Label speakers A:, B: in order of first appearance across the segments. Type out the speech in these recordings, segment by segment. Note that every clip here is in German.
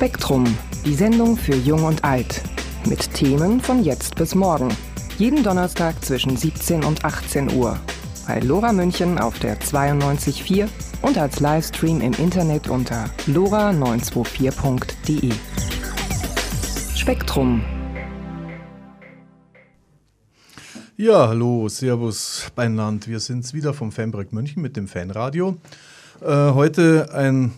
A: Spektrum, die Sendung für Jung und Alt. Mit Themen von jetzt bis morgen. Jeden Donnerstag zwischen 17 und 18 Uhr. Bei Lora München auf der 92.4 und als Livestream im Internet unter lora924.de. Spektrum.
B: Ja, hallo, Servus Beinland. Wir sind's wieder vom Fanprojekt München mit dem Fanradio. Äh, heute ein,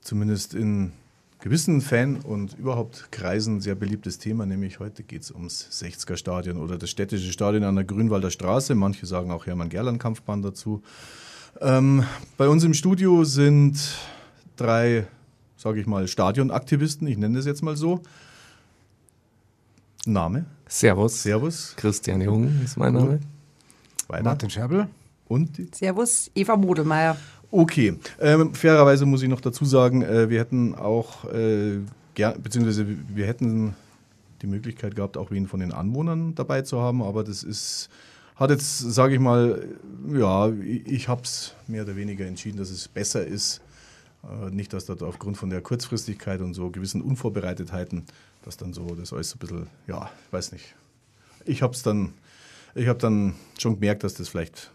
B: zumindest in gewissen Fan- und überhaupt Kreisen sehr beliebtes Thema, nämlich heute geht es ums 60er Stadion oder das städtische Stadion an der Grünwalder Straße. Manche sagen auch Hermann-Gerland-Kampfbahn dazu. Ähm, bei uns im Studio sind drei, sage ich mal, Stadionaktivisten, ich nenne das jetzt mal so. Name?
C: Servus.
B: Servus.
C: Christian Jung ist mein Name.
B: Weiter.
D: Martin Scherbel.
B: Und?
E: Servus, Eva Modelmeier.
B: Okay, ähm, fairerweise muss ich noch dazu sagen, äh, wir hätten auch, äh, beziehungsweise wir hätten die Möglichkeit gehabt, auch wen von den Anwohnern dabei zu haben, aber das ist, hat jetzt, sage ich mal, ja, ich, ich habe es mehr oder weniger entschieden, dass es besser ist, äh, nicht, dass da aufgrund von der Kurzfristigkeit und so gewissen Unvorbereitetheiten, dass dann so das alles so ein bisschen, ja, ich weiß nicht. Ich habe es dann, ich habe dann schon gemerkt, dass das vielleicht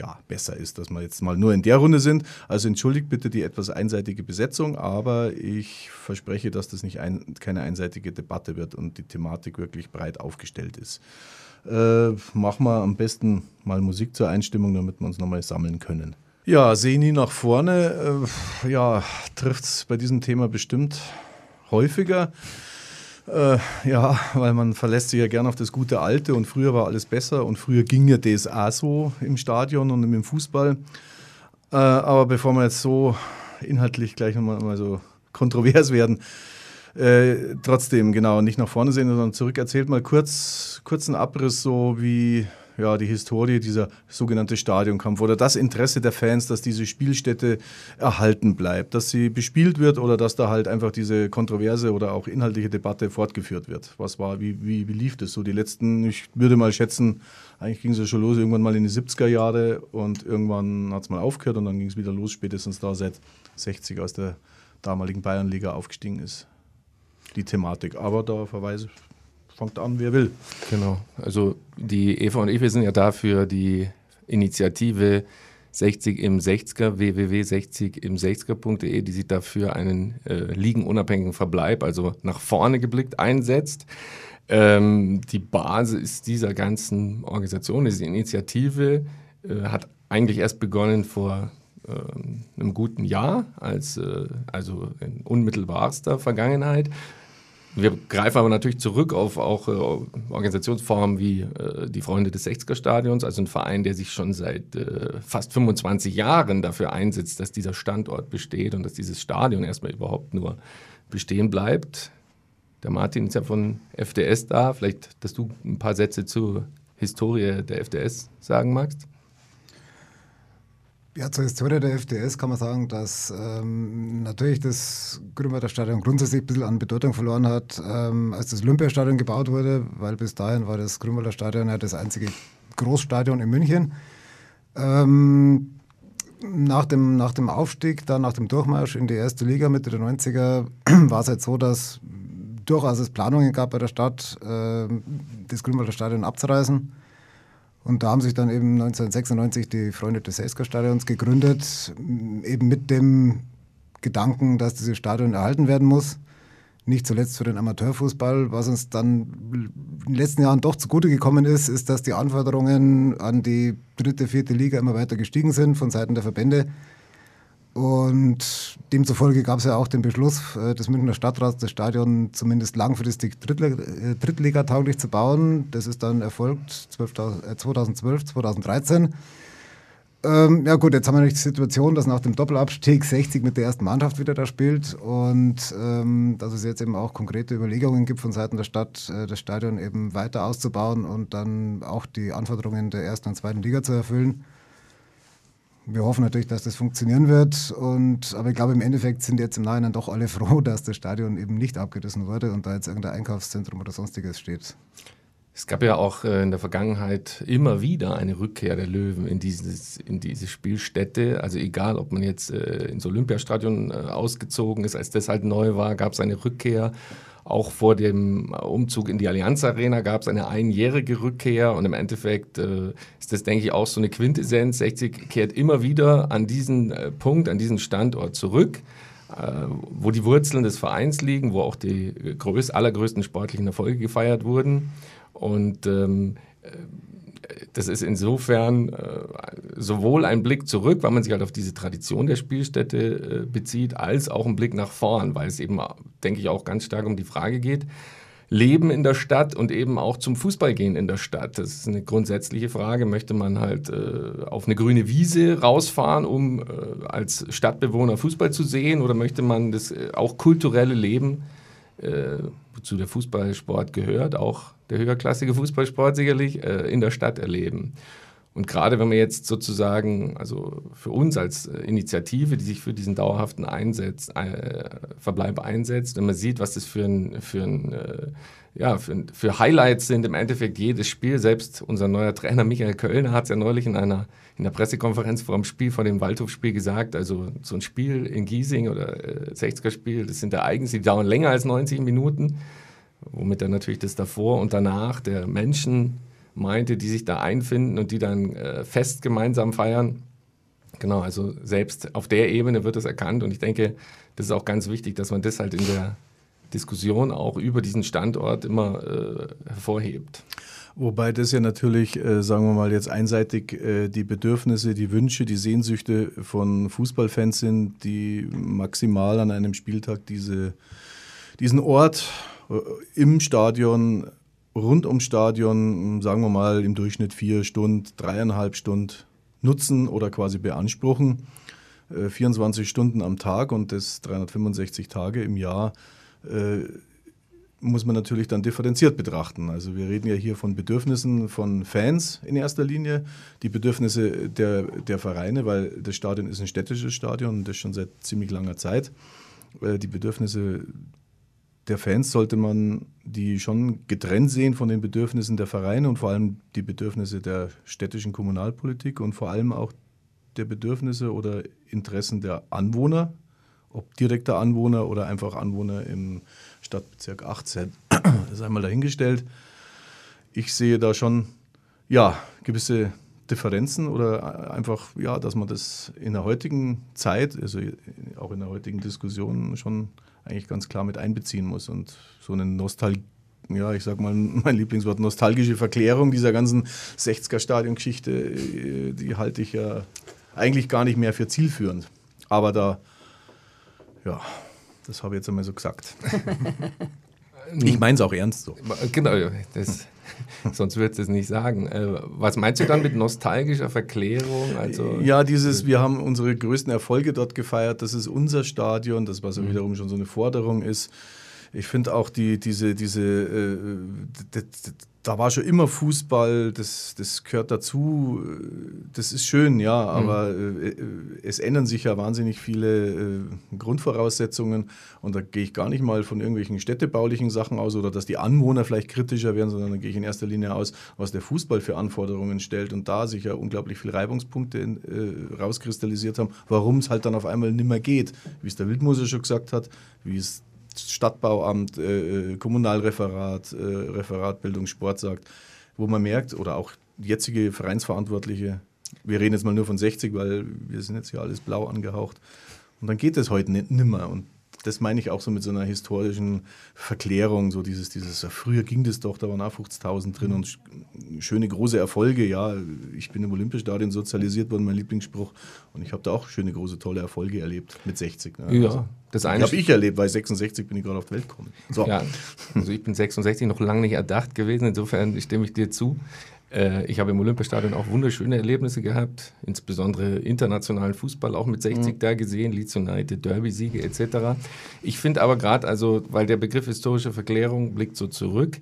B: ja, besser ist, dass wir jetzt mal nur in der Runde sind. Also entschuldigt bitte die etwas einseitige Besetzung, aber ich verspreche, dass das nicht ein, keine einseitige Debatte wird und die Thematik wirklich breit aufgestellt ist. Äh, machen wir am besten mal Musik zur Einstimmung, damit wir uns nochmal sammeln können. Ja, Seni nach vorne, äh, ja, trifft es bei diesem Thema bestimmt häufiger. Äh, ja, weil man verlässt sich ja gern auf das gute Alte und früher war alles besser und früher ging ja das auch so im Stadion und im Fußball. Äh, aber bevor wir jetzt so inhaltlich gleich nochmal mal so kontrovers werden, äh, trotzdem, genau, nicht nach vorne sehen, sondern zurück. Erzählt mal kurz, kurzen Abriss, so wie ja, die Historie dieser sogenannte Stadionkampf oder das Interesse der Fans, dass diese Spielstätte erhalten bleibt, dass sie bespielt wird oder dass da halt einfach diese kontroverse oder auch inhaltliche Debatte fortgeführt wird. Was war, wie, wie, wie lief das so? Die letzten, ich würde mal schätzen, eigentlich ging es ja schon los irgendwann mal in die 70er Jahre und irgendwann hat es mal aufgehört und dann ging es wieder los, spätestens da seit 60 aus der damaligen Bayernliga aufgestiegen ist. Die Thematik. Aber da verweise fangt an, wer will.
C: Genau. Also die Eva und ich, wir sind ja dafür die Initiative 60 im 60er, www.60 im 60er.de, die sich dafür einen äh, ligenunabhängigen Verbleib, also nach vorne geblickt, einsetzt. Ähm, die Basis dieser ganzen Organisation, diese Initiative, äh, hat eigentlich erst begonnen vor äh, einem guten Jahr, als, äh, also in unmittelbarster Vergangenheit. Wir greifen aber natürlich zurück auf auch äh, Organisationsformen wie äh, die Freunde des 60er Stadions, also ein Verein, der sich schon seit äh, fast 25 Jahren dafür einsetzt, dass dieser Standort besteht und dass dieses Stadion erstmal überhaupt nur bestehen bleibt. Der Martin ist ja von FDS da. Vielleicht, dass du ein paar Sätze zur Historie der FDS sagen magst.
D: Ja, zur Historie der FDS kann man sagen, dass ähm, natürlich das Grünwalder Stadion grundsätzlich ein bisschen an Bedeutung verloren hat, ähm, als das Olympiastadion gebaut wurde, weil bis dahin war das Grünwalder Stadion ja das einzige Großstadion in München. Ähm, nach, dem, nach dem Aufstieg, dann nach dem Durchmarsch in die erste Liga Mitte der 90er, war es halt so, dass durchaus es Planungen gab bei der Stadt, äh, das Grünwalder Stadion abzureißen. Und da haben sich dann eben 1996 die Freunde des Elsker-Stadions gegründet, eben mit dem Gedanken, dass dieses Stadion erhalten werden muss. Nicht zuletzt für den Amateurfußball. Was uns dann in den letzten Jahren doch zugute gekommen ist, ist, dass die Anforderungen an die dritte, vierte Liga immer weiter gestiegen sind von Seiten der Verbände. Und demzufolge gab es ja auch den Beschluss äh, des Münchner Stadtrats, das Stadion zumindest langfristig äh, drittligatauglich zu bauen. Das ist dann erfolgt 12, äh, 2012, 2013. Ähm, ja gut, jetzt haben wir die Situation, dass nach dem Doppelabstieg 60 mit der ersten Mannschaft wieder da spielt und ähm, dass es jetzt eben auch konkrete Überlegungen gibt von Seiten der Stadt, äh, das Stadion eben weiter auszubauen und dann auch die Anforderungen der ersten und zweiten Liga zu erfüllen wir hoffen natürlich, dass das funktionieren wird. Und, aber ich glaube, im Endeffekt sind jetzt im Nachhinein doch alle froh, dass das Stadion eben nicht abgerissen wurde und da jetzt irgendein Einkaufszentrum oder sonstiges steht.
C: Es gab ja auch äh, in der Vergangenheit immer wieder eine Rückkehr der Löwen in, dieses, in diese Spielstätte. Also egal, ob man jetzt äh, ins Olympiastadion äh, ausgezogen ist, als das halt neu war, gab es eine Rückkehr. Auch vor dem Umzug in die Allianz Arena gab es eine einjährige Rückkehr und im Endeffekt ist das, denke ich, auch so eine Quintessenz. 60 kehrt immer wieder an diesen Punkt, an diesen Standort zurück, wo die Wurzeln des Vereins liegen, wo auch die größ allergrößten sportlichen Erfolge gefeiert wurden. Und ähm, das ist insofern äh, sowohl ein Blick zurück, weil man sich halt auf diese Tradition der Spielstätte äh, bezieht, als auch ein Blick nach vorn, weil es eben, denke ich, auch ganz stark um die Frage geht, Leben in der Stadt und eben auch zum Fußball gehen in der Stadt. Das ist eine grundsätzliche Frage. Möchte man halt äh, auf eine grüne Wiese rausfahren, um äh, als Stadtbewohner Fußball zu sehen, oder möchte man das äh, auch kulturelle Leben, äh, wozu der Fußballsport gehört, auch der höherklassige Fußballsport sicherlich, äh, in der Stadt erleben. Und gerade wenn man jetzt sozusagen, also für uns als äh, Initiative, die sich für diesen dauerhaften Einsatz, äh, Verbleib einsetzt, wenn man sieht, was das für ein, für ein äh, ja, für, für, Highlights sind im Endeffekt jedes Spiel. Selbst unser neuer Trainer Michael Kölner hat es ja neulich in einer in der Pressekonferenz vor dem Spiel, vor dem Waldhofspiel gesagt, also so ein Spiel in Giesing oder äh, 60er-Spiel, das sind Ereignisse, die dauern länger als 90 Minuten womit er natürlich das davor und danach der Menschen meinte, die sich da einfinden und die dann äh, fest gemeinsam feiern. Genau, also selbst auf der Ebene wird es erkannt und ich denke, das ist auch ganz wichtig, dass man das halt in der Diskussion auch über diesen Standort immer äh, hervorhebt.
B: Wobei das ja natürlich, äh, sagen wir mal jetzt einseitig, äh, die Bedürfnisse, die Wünsche, die Sehnsüchte von Fußballfans sind, die maximal an einem Spieltag diese, diesen Ort im Stadion, rund ums Stadion, sagen wir mal im Durchschnitt vier Stunden, dreieinhalb Stunden nutzen oder quasi beanspruchen. 24 äh, Stunden am Tag und das 365 Tage im Jahr äh, muss man natürlich dann differenziert betrachten. Also wir reden ja hier von Bedürfnissen von Fans in erster Linie, die Bedürfnisse der, der Vereine, weil das Stadion ist ein städtisches Stadion und das schon seit ziemlich langer Zeit. Die Bedürfnisse der Fans sollte man die schon getrennt sehen von den Bedürfnissen der Vereine und vor allem die Bedürfnisse der städtischen Kommunalpolitik und vor allem auch der Bedürfnisse oder Interessen der Anwohner, ob direkter Anwohner oder einfach Anwohner im Stadtbezirk 18. Das ist einmal dahingestellt. Ich sehe da schon ja, gewisse Differenzen oder einfach, ja, dass man das in der heutigen Zeit, also auch in der heutigen Diskussion schon eigentlich ganz klar mit einbeziehen muss. Und so eine Nostalgie, ja, ich sag mal mein Lieblingswort, nostalgische Verklärung dieser ganzen 60er-Stadion-Geschichte, äh, die halte ich ja eigentlich gar nicht mehr für zielführend. Aber da, ja, das habe ich jetzt einmal so gesagt. ich meine es auch ernst so.
C: Genau, das Sonst würdest du es nicht sagen. Äh, was meinst du dann mit nostalgischer Verklärung?
B: Also, ja, dieses, wir haben unsere größten Erfolge dort gefeiert, das ist unser Stadion, das was ja mhm. wiederum schon so eine Forderung ist. Ich finde auch die, diese, diese, äh, da war schon immer Fußball, das, das gehört dazu, das ist schön, ja, aber mhm. es ändern sich ja wahnsinnig viele äh, Grundvoraussetzungen und da gehe ich gar nicht mal von irgendwelchen städtebaulichen Sachen aus oder dass die Anwohner vielleicht kritischer werden, sondern da gehe ich in erster Linie aus, was der Fußball für Anforderungen stellt und da sich ja unglaublich viele Reibungspunkte in, äh, rauskristallisiert haben, warum es halt dann auf einmal nimmer geht, wie es der Wildmoser schon gesagt hat, wie es Stadtbauamt, äh, äh, Kommunalreferat, äh, Referat Bildung, Sport sagt, wo man merkt, oder auch jetzige Vereinsverantwortliche, wir reden jetzt mal nur von 60, weil wir sind jetzt hier alles blau angehaucht. Und dann geht es heute nicht, nimmer. Und das meine ich auch so mit so einer historischen Verklärung, so dieses, dieses, früher ging das doch, da waren auch 50.000 drin und schöne große Erfolge, ja, ich bin im Olympiastadion sozialisiert worden, mein Lieblingsspruch und ich habe da auch schöne große tolle Erfolge erlebt mit 60. Ne?
C: Ja, also,
B: das eine habe ich erlebt, weil 66 bin ich gerade auf die Welt gekommen.
C: So. Ja, also ich bin 66 noch lange nicht erdacht gewesen, insofern stimme ich dir zu. Äh, ich habe im Olympiastadion auch wunderschöne Erlebnisse gehabt, insbesondere internationalen Fußball auch mit 60 mhm. da gesehen, Leeds United, Derby-Siege etc. Ich finde aber gerade, also, weil der Begriff historische Verklärung blickt so zurück,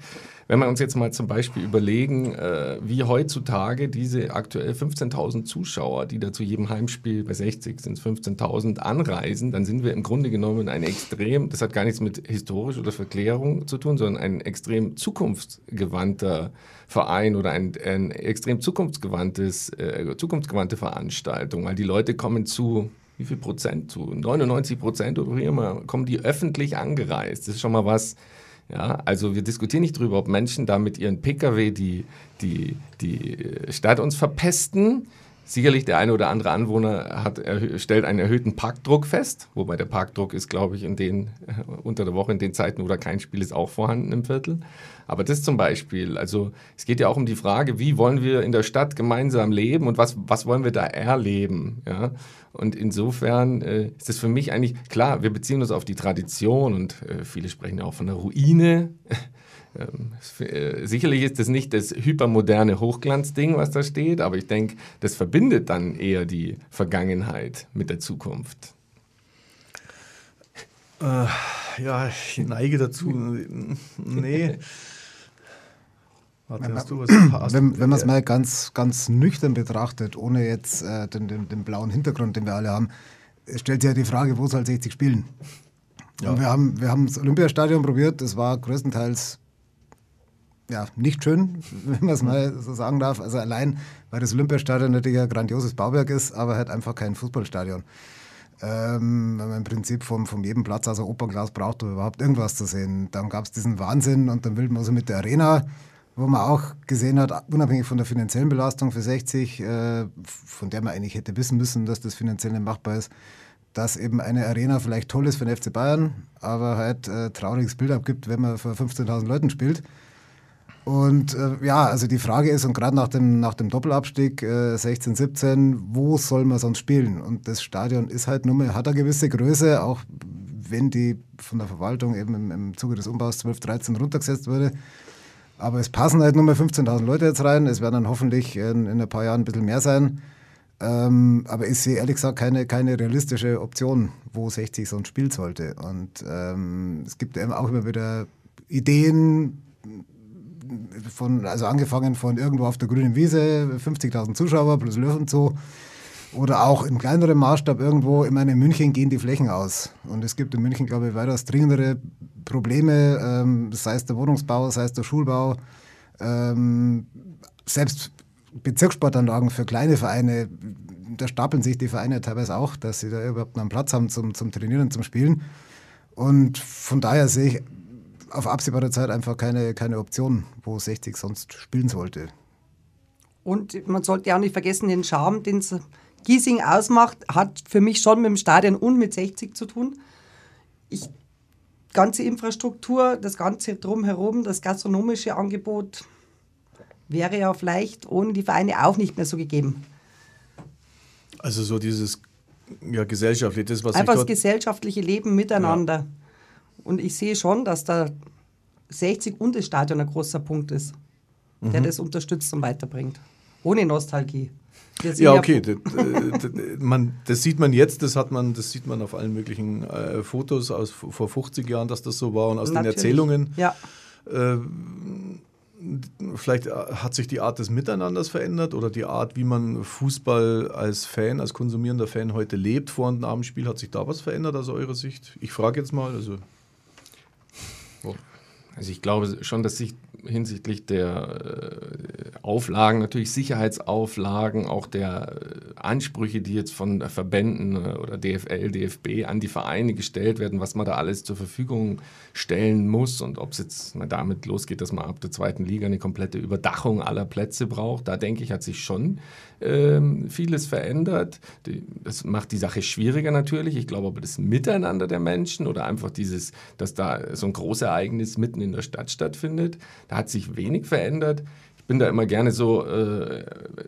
C: wenn wir uns jetzt mal zum Beispiel überlegen, äh, wie heutzutage diese aktuell 15.000 Zuschauer, die da zu jedem Heimspiel bei 60 sind es 15.000 anreisen, dann sind wir im Grunde genommen ein extrem, das hat gar nichts mit historisch oder Verklärung zu tun, sondern ein extrem zukunftsgewandter Verein oder ein, ein extrem zukunftsgewandtes, äh, zukunftsgewandte Veranstaltung, weil die Leute kommen zu wie viel Prozent zu? 99 Prozent oder wie immer kommen die öffentlich angereist. Das ist schon mal was, ja, also wir diskutieren nicht darüber, ob Menschen da mit ihren Pkw die, die, die Stadt uns verpesten. Sicherlich der eine oder andere Anwohner hat, stellt einen erhöhten Parkdruck fest, wobei der Parkdruck ist, glaube ich, in den, unter der Woche in den Zeiten, wo da kein Spiel ist, auch vorhanden im Viertel. Aber das zum Beispiel, also es geht ja auch um die Frage, wie wollen wir in der Stadt gemeinsam leben und was, was wollen wir da erleben. Ja? Und insofern äh, ist es für mich eigentlich, klar, wir beziehen uns auf die Tradition und äh, viele sprechen ja auch von der Ruine. Ähm, äh, sicherlich ist das nicht das hypermoderne Hochglanzding, was da steht, aber ich denke, das verbindet dann eher die Vergangenheit mit der Zukunft.
B: Äh, ja, ich neige dazu. Nee.
D: Warte, hast du wenn, wenn man es mal ganz, ganz nüchtern betrachtet, ohne jetzt äh, den, den, den, blauen Hintergrund, den wir alle haben, stellt sich ja die Frage, wo soll 60 spielen? Ja. Und wir haben, wir haben das Olympiastadion probiert, das war größtenteils ja, nicht schön, wenn man es mal so sagen darf. Also allein, weil das Olympiastadion natürlich ein grandioses Bauwerk ist, aber halt einfach kein Fußballstadion. Ähm, wenn man im Prinzip vom, vom jedem Platz also Opernglas braucht, um überhaupt irgendwas zu sehen. Dann gab es diesen Wahnsinn und dann will man so mit der Arena wo man auch gesehen hat, unabhängig von der finanziellen Belastung für 60, äh, von der man eigentlich hätte wissen müssen, dass das finanziell nicht machbar ist, dass eben eine Arena vielleicht toll ist für den FC Bayern, aber halt äh, trauriges Bild abgibt, wenn man vor 15.000 Leuten spielt. Und äh, ja, also die Frage ist, und gerade nach dem, nach dem Doppelabstieg äh, 16, 17, wo soll man sonst spielen? Und das Stadion ist halt nur mal, hat eine gewisse Größe, auch wenn die von der Verwaltung eben im, im Zuge des Umbaus 12, 13 runtergesetzt wurde. Aber es passen halt nur mal 15.000 Leute jetzt rein. Es werden dann hoffentlich in, in, ein paar Jahren ein bisschen mehr sein. Ähm, aber ich sehe ehrlich gesagt keine, keine realistische Option, wo 60 sonst spielen sollte. Und ähm, es gibt eben auch immer wieder Ideen, von, also angefangen von irgendwo auf der grünen Wiese, 50.000 Zuschauer plus Löwen und so. Oder auch im kleineren Maßstab irgendwo, ich meine, in München gehen die Flächen aus. Und es gibt in München, glaube ich, weitaus dringendere Probleme, ähm, sei es der Wohnungsbau, sei es der Schulbau. Ähm, selbst Bezirkssportanlagen für kleine Vereine, da stapeln sich die Vereine teilweise auch, dass sie da überhaupt einen Platz haben zum, zum Trainieren zum Spielen. Und von daher sehe ich auf absehbare Zeit einfach keine, keine Option, wo 60 sonst spielen sollte.
E: Und man sollte auch nicht vergessen, den Charme, den Giesing ausmacht, hat für mich schon mit dem Stadion und mit 60 zu tun. Ich, ganze Infrastruktur, das ganze drumherum, das gastronomische Angebot wäre ja vielleicht ohne die Vereine auch nicht mehr so gegeben.
B: Also so dieses ja, gesellschaftliche, das, was
E: Einfach das gesellschaftliche Leben miteinander. Ja. Und ich sehe schon, dass da 60 und das Stadion ein großer Punkt ist, mhm. der das unterstützt und weiterbringt. Ohne Nostalgie.
B: Ja, okay. Das, das, man, das sieht man jetzt, das hat man, das sieht man auf allen möglichen äh, Fotos aus vor 50 Jahren, dass das so war und aus Natürlich. den Erzählungen.
E: Ja. Äh,
B: vielleicht hat sich die Art des Miteinanders verändert oder die Art, wie man Fußball als Fan, als konsumierender Fan heute lebt vor und nach dem Spiel. Hat sich da was verändert aus eurer Sicht? Ich frage jetzt mal. Also.
C: Also ich glaube schon, dass sich hinsichtlich der äh, Auflagen, natürlich Sicherheitsauflagen, auch der äh, Ansprüche, die jetzt von Verbänden äh, oder DFL, DFB an die Vereine gestellt werden, was man da alles zur Verfügung stellen muss und ob es jetzt mal damit losgeht, dass man ab der zweiten Liga eine komplette Überdachung aller Plätze braucht. Da denke ich, hat sich schon ähm, vieles verändert. das macht die Sache schwieriger natürlich. Ich glaube aber das Miteinander der Menschen oder einfach dieses, dass da so ein Großereignis mitten in der Stadt stattfindet, da hat sich wenig verändert. Ich bin da immer gerne so äh,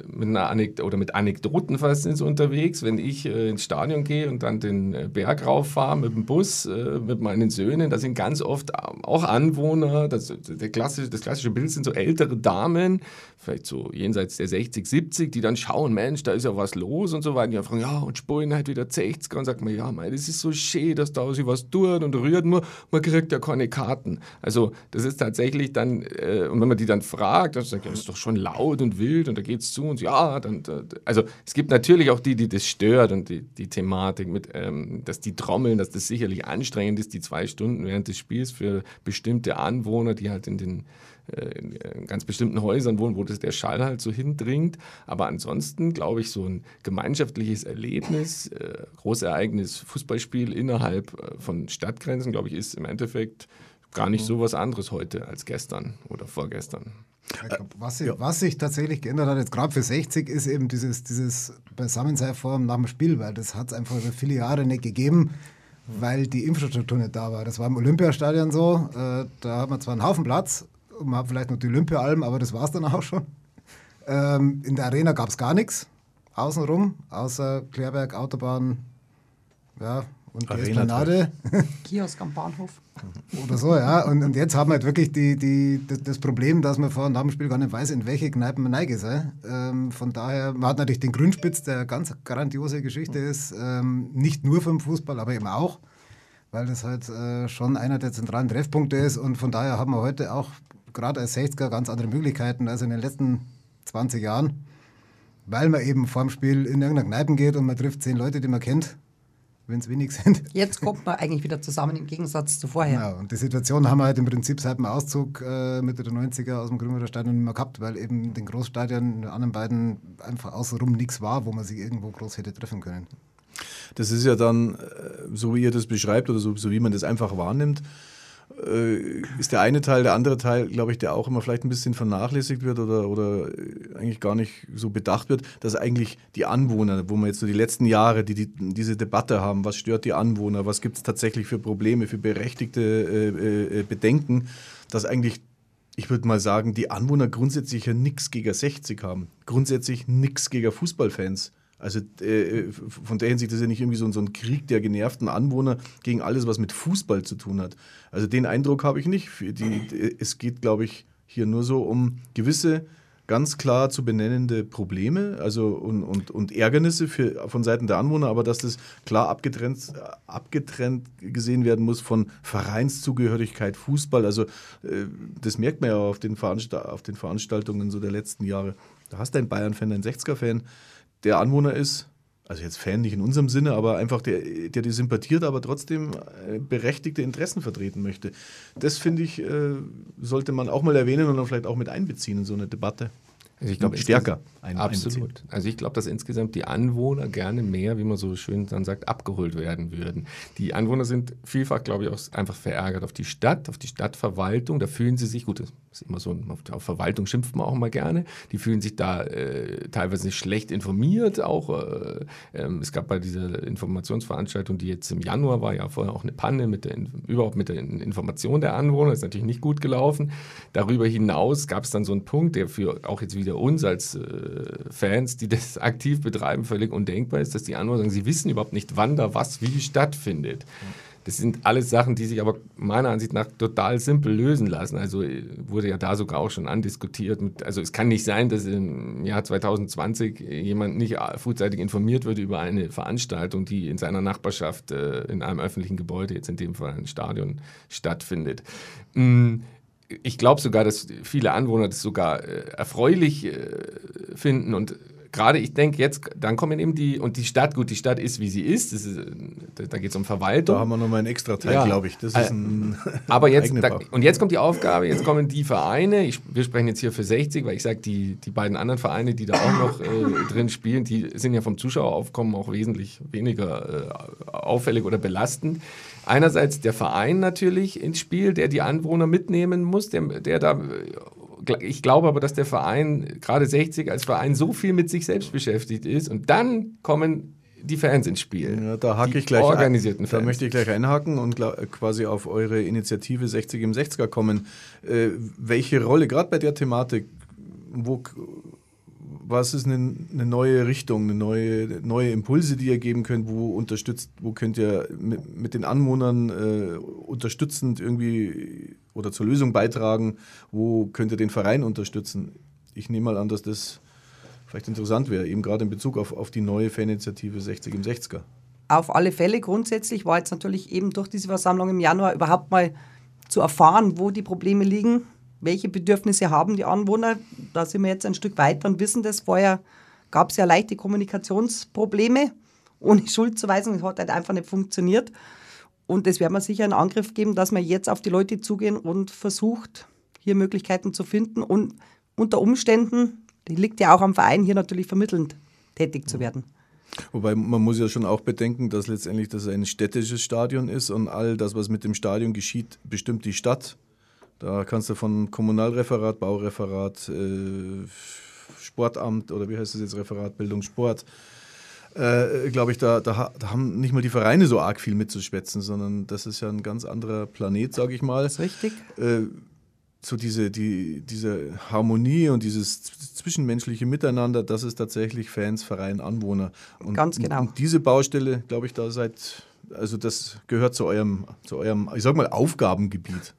C: mit einer Anek oder mit Anekdoten fast unterwegs, wenn ich äh, ins Stadion gehe und dann den äh, Berg rauffahre mit dem Bus, äh, mit meinen Söhnen. Da sind ganz oft auch Anwohner. Das, der klassische, das klassische Bild sind so ältere Damen, vielleicht so jenseits der 60, 70, die dann schauen, Mensch, da ist ja was los und so weiter. Die fragen, ja, und spulen halt wieder 60 und sagt man, ja, mei, das ist so schön, dass da sich was tut und rührt nur, man kriegt ja keine Karten. Also das ist tatsächlich dann, äh, und wenn man die dann fragt, dann sagt, ja, das ist doch schon laut und wild und da geht's zu und ja, dann, also es gibt natürlich auch die, die das stört und die, die Thematik mit, ähm, dass die trommeln, dass das sicherlich anstrengend ist, die zwei Stunden während des Spiels für bestimmte Anwohner, die halt in den in ganz bestimmten Häusern wohnen, wo das der Schall halt so hindringt. Aber ansonsten glaube ich, so ein gemeinschaftliches Erlebnis, äh, Großereignis, Fußballspiel innerhalb äh, von Stadtgrenzen, glaube ich, ist im Endeffekt gar nicht so was anderes heute als gestern oder vorgestern.
D: Was, sich, was, sich, tatsächlich geändert hat, jetzt gerade für 60, ist eben dieses, dieses Beisammensein nach dem Spiel, weil das hat es einfach über viele Jahre nicht gegeben, weil die Infrastruktur nicht da war. Das war im Olympiastadion so, äh, da hat man zwar einen Haufen Platz, man hat vielleicht noch die Olympiaalm, aber das war es dann auch schon. Ähm, in der Arena gab es gar nichts außenrum, außer Klärberg, Autobahn, ja, und die Esplanade.
E: Kiosk am Bahnhof.
D: Oder so, ja. Und, und jetzt haben wir halt wirklich die, die, das Problem, dass man vor dem Spiel gar nicht weiß, in welche Kneipen man neige sei. Ähm, von daher, man hat natürlich den Grünspitz, der ganz grandiose Geschichte ist, ähm, nicht nur vom Fußball, aber eben auch, weil das halt äh, schon einer der zentralen Treffpunkte ist. Und von daher haben wir heute auch gerade als 60er ganz andere Möglichkeiten als in den letzten 20 Jahren, weil man eben vor dem Spiel in irgendeine Kneipen geht und man trifft zehn Leute, die man kennt wenn es wenig sind.
E: Jetzt kommt man eigentlich wieder zusammen im Gegensatz zu vorher.
D: Genau, und die Situation haben wir halt im Prinzip seit dem Auszug äh, Mitte der 90er aus dem Grünwalder Stadion nicht mehr gehabt, weil eben in den Großstadien, in den anderen beiden, einfach außenrum nichts war, wo man sich irgendwo groß hätte treffen können.
B: Das ist ja dann, äh, so wie ihr das beschreibt oder so, so wie man das einfach wahrnimmt, ist der eine Teil, der andere Teil, glaube ich, der auch immer vielleicht ein bisschen vernachlässigt wird oder, oder eigentlich gar nicht so bedacht wird, dass eigentlich die Anwohner, wo wir jetzt so die letzten Jahre die, die diese Debatte haben, was stört die Anwohner, was gibt es tatsächlich für Probleme, für berechtigte äh, äh, Bedenken, dass eigentlich ich würde mal sagen, die Anwohner grundsätzlich ja nichts gegen 60 haben. Grundsätzlich nichts gegen Fußballfans. Also äh, von der Hinsicht ist ja nicht irgendwie so, so, ein Krieg der genervten Anwohner gegen alles, was mit Fußball zu tun hat. Also den Eindruck habe ich nicht. Die, es geht, glaube ich, hier nur so um gewisse ganz klar zu benennende Probleme also und, und, und Ärgernisse für, von Seiten der Anwohner, aber dass das klar abgetrennt, abgetrennt gesehen werden muss von Vereinszugehörigkeit, Fußball. Also äh, das merkt man ja auf den, auf den Veranstaltungen so der letzten Jahre. Da hast du einen Bayern-Fan, einen 60er-Fan, der Anwohner ist, also jetzt Fan nicht in unserem Sinne, aber einfach der, der die sympathiert, aber trotzdem äh, berechtigte Interessen vertreten möchte. Das finde ich, äh, sollte man auch mal erwähnen und dann vielleicht auch mit einbeziehen in so eine Debatte.
C: Also ich glaube stärker. Ein, absolut. Also ich glaube, dass insgesamt die Anwohner gerne mehr, wie man so schön dann sagt, abgeholt werden würden. Die Anwohner sind vielfach, glaube ich, auch einfach verärgert auf die Stadt, auf die Stadtverwaltung. Da fühlen sie sich, gut, das ist immer so, auf, auf Verwaltung schimpft man auch mal gerne. Die fühlen sich da äh, teilweise schlecht informiert. Auch äh, äh, es gab bei dieser Informationsveranstaltung, die jetzt im Januar war, ja vorher auch eine Panne mit der, überhaupt mit der Information der Anwohner. Das ist natürlich nicht gut gelaufen. Darüber hinaus gab es dann so einen Punkt, der für auch jetzt wieder uns als äh, Fans, die das aktiv betreiben, völlig undenkbar ist, dass die Anwohner sagen, sie wissen überhaupt nicht, wann da was wie stattfindet. Das sind alles Sachen, die sich aber meiner Ansicht nach total simpel lösen lassen. Also äh, wurde ja da sogar auch schon andiskutiert. Mit, also es kann nicht sein, dass im Jahr 2020 jemand nicht frühzeitig informiert wird über eine Veranstaltung, die in seiner Nachbarschaft äh, in einem öffentlichen Gebäude, jetzt in dem Fall ein Stadion, stattfindet. Mhm ich glaube sogar, dass viele Anwohner das sogar äh, erfreulich äh, finden und gerade ich denke jetzt, dann kommen eben die, und die Stadt, gut, die Stadt ist, wie sie ist, ist da geht es um Verwaltung.
B: Da haben wir nochmal einen extra Teil, ja. glaube ich. Das ist ein
C: Aber jetzt, da, und jetzt kommt die Aufgabe, jetzt kommen die Vereine, ich, wir sprechen jetzt hier für 60, weil ich sage, die, die beiden anderen Vereine, die da auch noch äh, drin spielen, die sind ja vom Zuschaueraufkommen auch wesentlich weniger äh, auffällig oder belastend. Einerseits der Verein natürlich ins Spiel, der die Anwohner mitnehmen muss, der, der da ich glaube aber, dass der Verein, gerade 60 als Verein, so viel mit sich selbst beschäftigt ist und dann kommen die Fans ins Spiel.
B: Ja, da hake ich gleich organisierten ein, Fans. Da möchte ich gleich einhaken und quasi auf eure Initiative 60 im 60er kommen. Äh, welche Rolle, gerade bei der Thematik, wo, was ist eine, eine, neue Richtung, eine neue, neue Impulse, die ihr geben könnt? Wo unterstützt, wo könnt ihr mit, mit den Anwohnern äh, unterstützend irgendwie oder zur Lösung beitragen? Wo könnt ihr den Verein unterstützen? Ich nehme mal an, dass das vielleicht interessant wäre, eben gerade in Bezug auf, auf die neue Faninitiative 60 im 60er.
E: Auf alle Fälle grundsätzlich war jetzt natürlich eben durch diese Versammlung im Januar überhaupt mal zu erfahren, wo die Probleme liegen, welche Bedürfnisse haben die Anwohner. Da sind wir jetzt ein Stück weiter und wissen das. Vorher gab es ja leichte Kommunikationsprobleme, ohne Schuldzuweisung. Es hat halt einfach nicht funktioniert. Und das werden wir sicher in Angriff geben, dass wir jetzt auf die Leute zugehen und versucht, hier Möglichkeiten zu finden und unter Umständen, die liegt ja auch am Verein, hier natürlich vermittelnd tätig zu werden.
B: Wobei man muss ja schon auch bedenken, dass letztendlich das ein städtisches Stadion ist und all das, was mit dem Stadion geschieht, bestimmt die Stadt. Da kannst du von Kommunalreferat, Baureferat, äh, Sportamt oder wie heißt das jetzt, Referat Bildung, Sport, äh, glaube ich, da, da, da, haben nicht mal die Vereine so arg viel mitzuschwätzen, sondern das ist ja ein ganz anderer Planet, sage ich mal.
E: Das ist richtig.
B: Äh, so diese, die, diese Harmonie und dieses zwischenmenschliche Miteinander, das ist tatsächlich Fans, Verein, Anwohner. Und,
E: Ganz genau.
B: Und diese Baustelle, glaube ich, da seid, also das gehört zu eurem, zu eurem, ich sag mal, Aufgabengebiet.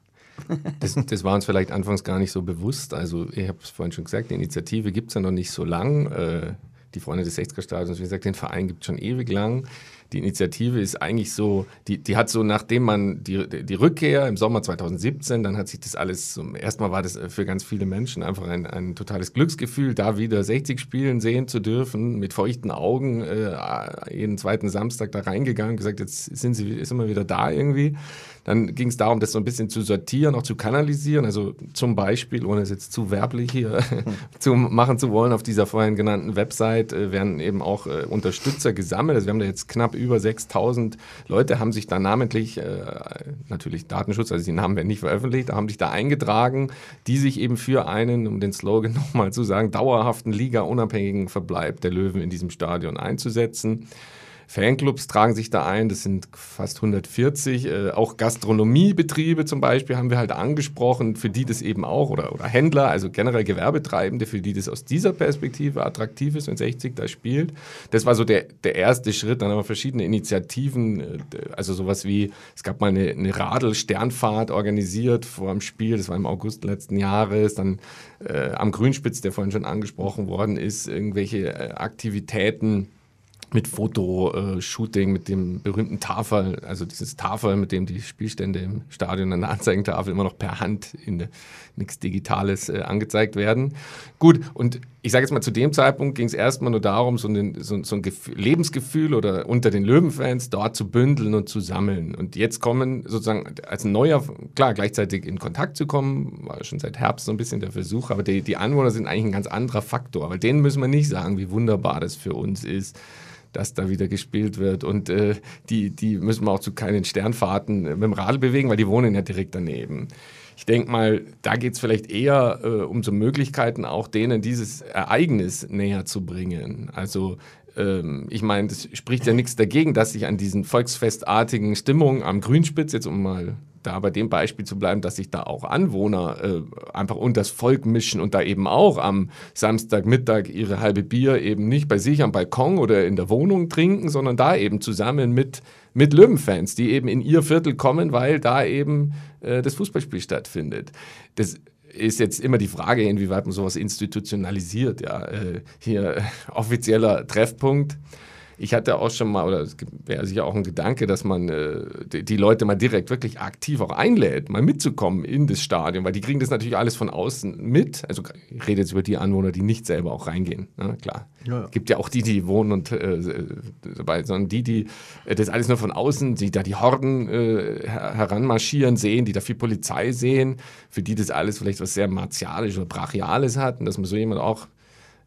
C: Das, das, war uns vielleicht anfangs gar nicht so bewusst. Also, ich habe es vorhin schon gesagt, die Initiative gibt es ja noch nicht so lang. Äh, die Freunde des 60er-Stadions, wie gesagt, den Verein gibt es schon ewig lang die Initiative ist eigentlich so, die, die hat so, nachdem man die, die Rückkehr im Sommer 2017, dann hat sich das alles, so, erstmal war das für ganz viele Menschen einfach ein, ein totales Glücksgefühl, da wieder 60 Spielen sehen zu dürfen, mit feuchten Augen, äh, jeden zweiten Samstag da reingegangen, gesagt, jetzt sind sie, sind wir wieder da irgendwie. Dann ging es darum, das so ein bisschen zu sortieren, auch zu kanalisieren. Also zum Beispiel, ohne es jetzt zu werblich hier zu machen zu wollen, auf dieser vorhin genannten Website äh, werden eben auch äh, Unterstützer gesammelt. Also wir haben da jetzt knapp über 6000 Leute, haben sich da namentlich, äh, natürlich Datenschutz, also die Namen werden nicht veröffentlicht, haben sich da eingetragen, die sich eben für einen, um den Slogan nochmal zu sagen, dauerhaften Liga-unabhängigen Verbleib der Löwen in diesem Stadion einzusetzen. Fanclubs tragen sich da ein, das sind fast 140. Äh, auch Gastronomiebetriebe zum Beispiel haben wir halt angesprochen, für die das eben auch, oder, oder Händler, also generell Gewerbetreibende, für die das aus dieser Perspektive attraktiv ist, wenn 60 da spielt. Das war so der, der erste Schritt. Dann haben wir verschiedene Initiativen, äh, also sowas wie, es gab mal eine, eine Radl-Sternfahrt organisiert vor dem Spiel, das war im August letzten Jahres. Dann äh, am Grünspitz, der vorhin schon angesprochen worden ist, irgendwelche äh, Aktivitäten mit Fotoshooting, mit dem berühmten Tafel, also dieses Tafel, mit dem die Spielstände im Stadion an der Anzeigentafel immer noch per Hand in nichts Digitales äh, angezeigt werden. Gut, und ich sage jetzt mal, zu dem Zeitpunkt ging es erstmal nur darum, so ein, so, so ein Gefühl, Lebensgefühl oder unter den Löwenfans dort zu bündeln und zu sammeln. Und jetzt kommen sozusagen als neuer, klar, gleichzeitig in Kontakt zu kommen, war schon seit Herbst so ein bisschen der Versuch, aber die, die Anwohner sind eigentlich ein ganz anderer Faktor, weil denen müssen wir nicht sagen, wie wunderbar das für uns ist dass da wieder gespielt wird. Und äh, die, die müssen wir auch zu keinen Sternfahrten mit dem Radl bewegen, weil die wohnen ja direkt daneben. Ich denke mal, da geht es vielleicht eher äh, um so Möglichkeiten, auch denen dieses Ereignis näher zu bringen. Also ähm, ich meine, das spricht ja nichts dagegen, dass sich an diesen volksfestartigen Stimmungen am Grünspitz, jetzt um mal da bei dem Beispiel zu bleiben, dass sich da auch Anwohner äh, einfach unter das Volk mischen und da eben auch am Samstagmittag ihre halbe Bier eben nicht bei sich am Balkon oder in der Wohnung trinken, sondern da eben zusammen mit, mit Löwenfans, die eben in ihr Viertel kommen, weil da eben äh, das Fußballspiel stattfindet. Das ist jetzt immer die Frage, inwieweit man sowas institutionalisiert. Ja, äh, hier äh, offizieller Treffpunkt ich hatte auch schon mal, oder es wäre sicher auch ein Gedanke, dass man äh, die, die, Leute mal direkt wirklich aktiv auch einlädt, mal mitzukommen in das Stadion, weil die kriegen das natürlich alles von außen mit. Also ich rede jetzt über die Anwohner, die nicht selber auch reingehen. Ne? Klar. Ja, ja. gibt ja auch die, die wohnen und äh, dabei, sondern die, die äh, das alles nur von außen, die da die Horden äh, heranmarschieren sehen, die da viel Polizei sehen, für die das alles vielleicht was sehr martialisches oder brachiales hat und dass man so jemand auch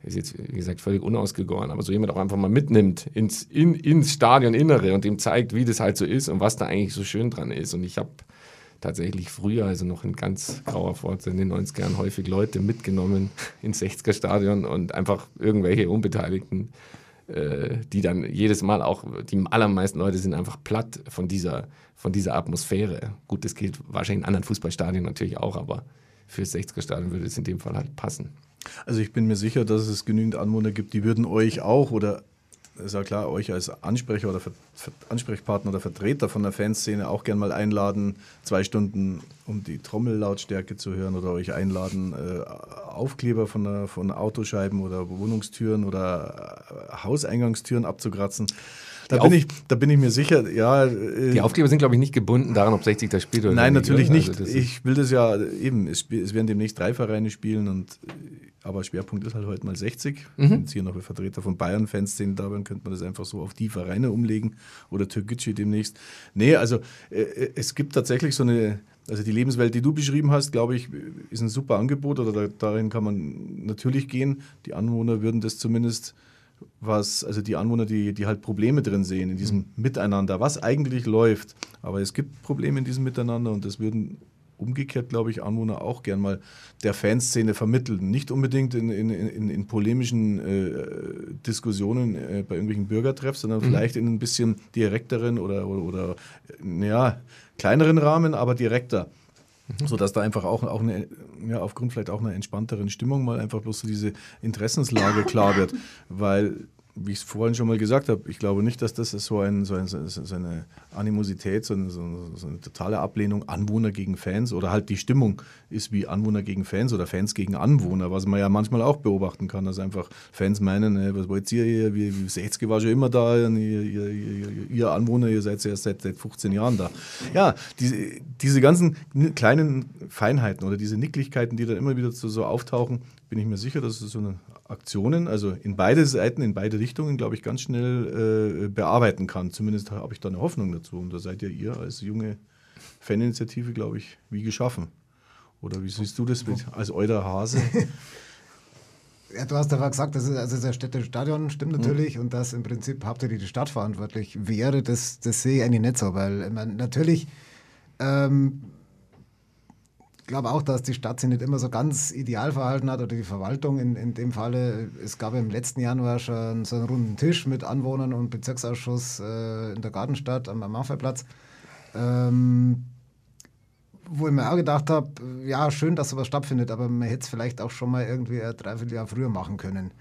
C: ist jetzt, wie gesagt, völlig unausgegoren, aber so jemand auch einfach mal mitnimmt ins, in, ins Stadioninnere und ihm zeigt, wie das halt so ist und was da eigentlich so schön dran ist. Und ich habe tatsächlich früher, also noch in ganz grauer Forze in den 90 ern häufig Leute mitgenommen ins 60er-Stadion und einfach irgendwelche Unbeteiligten, äh, die dann jedes Mal auch, die allermeisten Leute sind einfach platt von dieser, von dieser Atmosphäre. Gut, das gilt wahrscheinlich in anderen Fußballstadien natürlich auch, aber fürs 60er-Stadion würde es in dem Fall halt passen.
B: Also ich bin mir sicher, dass es genügend Anwohner gibt, die würden euch auch oder ist ja klar, euch als Ansprecher oder Ver Ver Ansprechpartner oder Vertreter von der Fanszene auch gern mal einladen, zwei Stunden, um die Trommellautstärke zu hören oder euch einladen, äh, Aufkleber von, der, von Autoscheiben oder Wohnungstüren oder äh, Hauseingangstüren abzukratzen. Da bin, ich, da bin ich mir sicher, ja.
C: Äh, die Aufkleber sind, glaube ich, nicht gebunden daran, ob 60 das spielt oder
B: Nein, nicht, natürlich oder? nicht. Also ich will das ja eben, es, es, werden demnächst drei Vereine spielen und aber Schwerpunkt ist halt heute mal 60. Mhm. Wenn jetzt hier noch ein Vertreter von Bayern-Fans sind, da könnte man das einfach so auf die Vereine umlegen oder Türkgücü demnächst. Nee, also äh, äh, es gibt tatsächlich so eine, also die Lebenswelt, die du beschrieben hast, glaube ich, ist ein super Angebot oder da, darin kann man natürlich gehen. Die Anwohner würden das zumindest was, also die Anwohner, die, die halt Probleme drin sehen in diesem mhm. Miteinander, was eigentlich läuft. Aber es gibt Probleme in diesem Miteinander und das würden umgekehrt, glaube ich, Anwohner auch gern mal der Fanszene vermitteln. Nicht unbedingt in, in, in, in polemischen äh, Diskussionen äh, bei irgendwelchen Bürgertreffs, sondern mhm. vielleicht in ein bisschen direkteren oder, oder, oder ja, kleineren Rahmen, aber direkter. Mhm. Sodass da einfach auch, auch eine, ja, aufgrund vielleicht auch einer entspannteren Stimmung mal einfach bloß so diese Interessenslage klar wird. Weil wie ich es vorhin schon mal gesagt habe, ich glaube nicht, dass das so, ein, so, ein, so eine Animosität, so eine, so eine, totale Ablehnung Anwohner gegen Fans oder halt die Stimmung ist wie Anwohner gegen Fans oder Fans gegen Anwohner, was man ja manchmal auch beobachten kann, dass einfach Fans meinen, ey, was wollt ihr hier, wie, 60 war schon immer da, ihr, ihr, ihr, ihr Anwohner, ihr seid erst seit, seit 15 Jahren da. Ja, diese, diese ganzen kleinen Feinheiten oder diese Nicklichkeiten, die dann immer wieder so, so auftauchen, bin ich mir sicher, dass es so eine Aktionen, also in beide Seiten, in beide Richtungen, glaube ich, ganz schnell äh, bearbeiten kann. Zumindest habe ich da eine Hoffnung dazu. Und da seid ja ihr als junge Faninitiative, glaube ich, wie geschaffen. Oder wie siehst du das mit, als euer Hase?
D: Ja, du hast aber gesagt, das ist, also das städtische Stadion stimmt mhm. natürlich mhm. und dass im Prinzip hauptsächlich die Stadt verantwortlich wäre, das, das sehe ich eigentlich nicht so, weil man, natürlich ähm, glaube auch, dass die Stadt sich nicht immer so ganz ideal verhalten hat oder die Verwaltung in, in dem Falle. Es gab im letzten Januar schon so einen runden Tisch mit Anwohnern und Bezirksausschuss äh, in der Gartenstadt am Amalfi-Platz, ähm, wo ich mir auch gedacht habe, ja, schön, dass sowas stattfindet, aber man hätte es vielleicht auch schon mal irgendwie ein Dreivierteljahr früher machen können.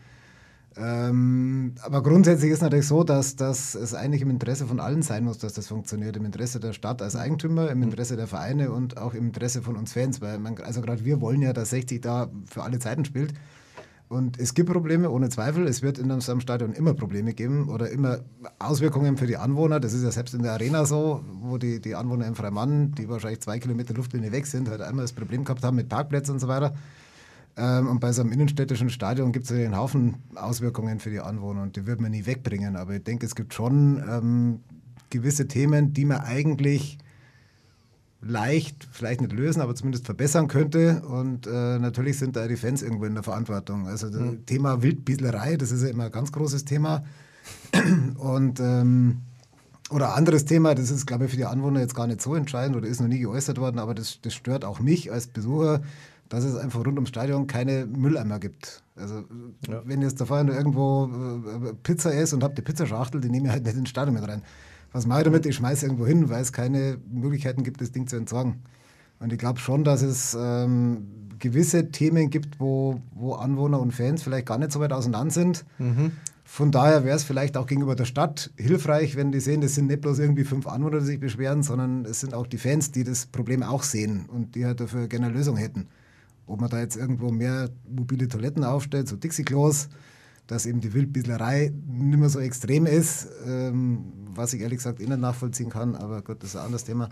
D: Ähm, aber grundsätzlich ist natürlich so, dass, dass es eigentlich im Interesse von allen sein muss, dass das funktioniert. Im Interesse der Stadt als Eigentümer, im Interesse der Vereine und auch im Interesse von uns Fans. Weil man, also gerade wir wollen ja, dass 60 da für alle Zeiten spielt. Und es gibt Probleme, ohne Zweifel. Es wird in einem Stadion immer Probleme geben oder immer Auswirkungen für die Anwohner. Das ist ja selbst in der Arena so, wo die, die Anwohner im Freimann, die wahrscheinlich zwei Kilometer Luftlinie weg sind, halt einmal das Problem gehabt haben mit Parkplätzen und so weiter. Ähm, und bei so einem innenstädtischen Stadion gibt es ja einen Haufen Auswirkungen für die Anwohner und die wird man nie wegbringen. Aber ich denke, es gibt schon ähm, gewisse Themen, die man eigentlich leicht, vielleicht nicht lösen, aber zumindest verbessern könnte. Und äh, natürlich sind da die Fans irgendwo in der Verantwortung. Also das mhm. Thema Wildbieslerei, das ist ja immer ein ganz großes Thema. Und ähm, oder anderes Thema, das ist, glaube ich, für die Anwohner jetzt gar nicht so entscheidend oder ist noch nie geäußert worden, aber das, das stört auch mich als Besucher dass es einfach rund ums Stadion keine Mülleimer gibt. Also ja. wenn jetzt da vorne irgendwo äh, Pizza ist und habt die Pizzaschachtel, die nehme ich halt nicht ins Stadion mit rein. Was mache ich damit? Ich schmeiße irgendwo hin, weil es keine Möglichkeiten gibt, das Ding zu entsorgen. Und ich glaube schon, dass es ähm, gewisse Themen gibt, wo, wo Anwohner und Fans vielleicht gar nicht so weit auseinander sind. Mhm. Von daher wäre es vielleicht auch gegenüber der Stadt hilfreich, wenn die sehen, das sind nicht bloß irgendwie fünf Anwohner, die sich beschweren, sondern es sind auch die Fans, die das Problem auch sehen und die halt dafür gerne eine Lösung hätten. Ob man da jetzt irgendwo mehr mobile Toiletten aufstellt, so Dixie-Klos, dass eben die Wildbislerei nicht mehr so extrem ist, ähm, was ich ehrlich gesagt innen nachvollziehen kann, aber Gott, das ist ein anderes Thema,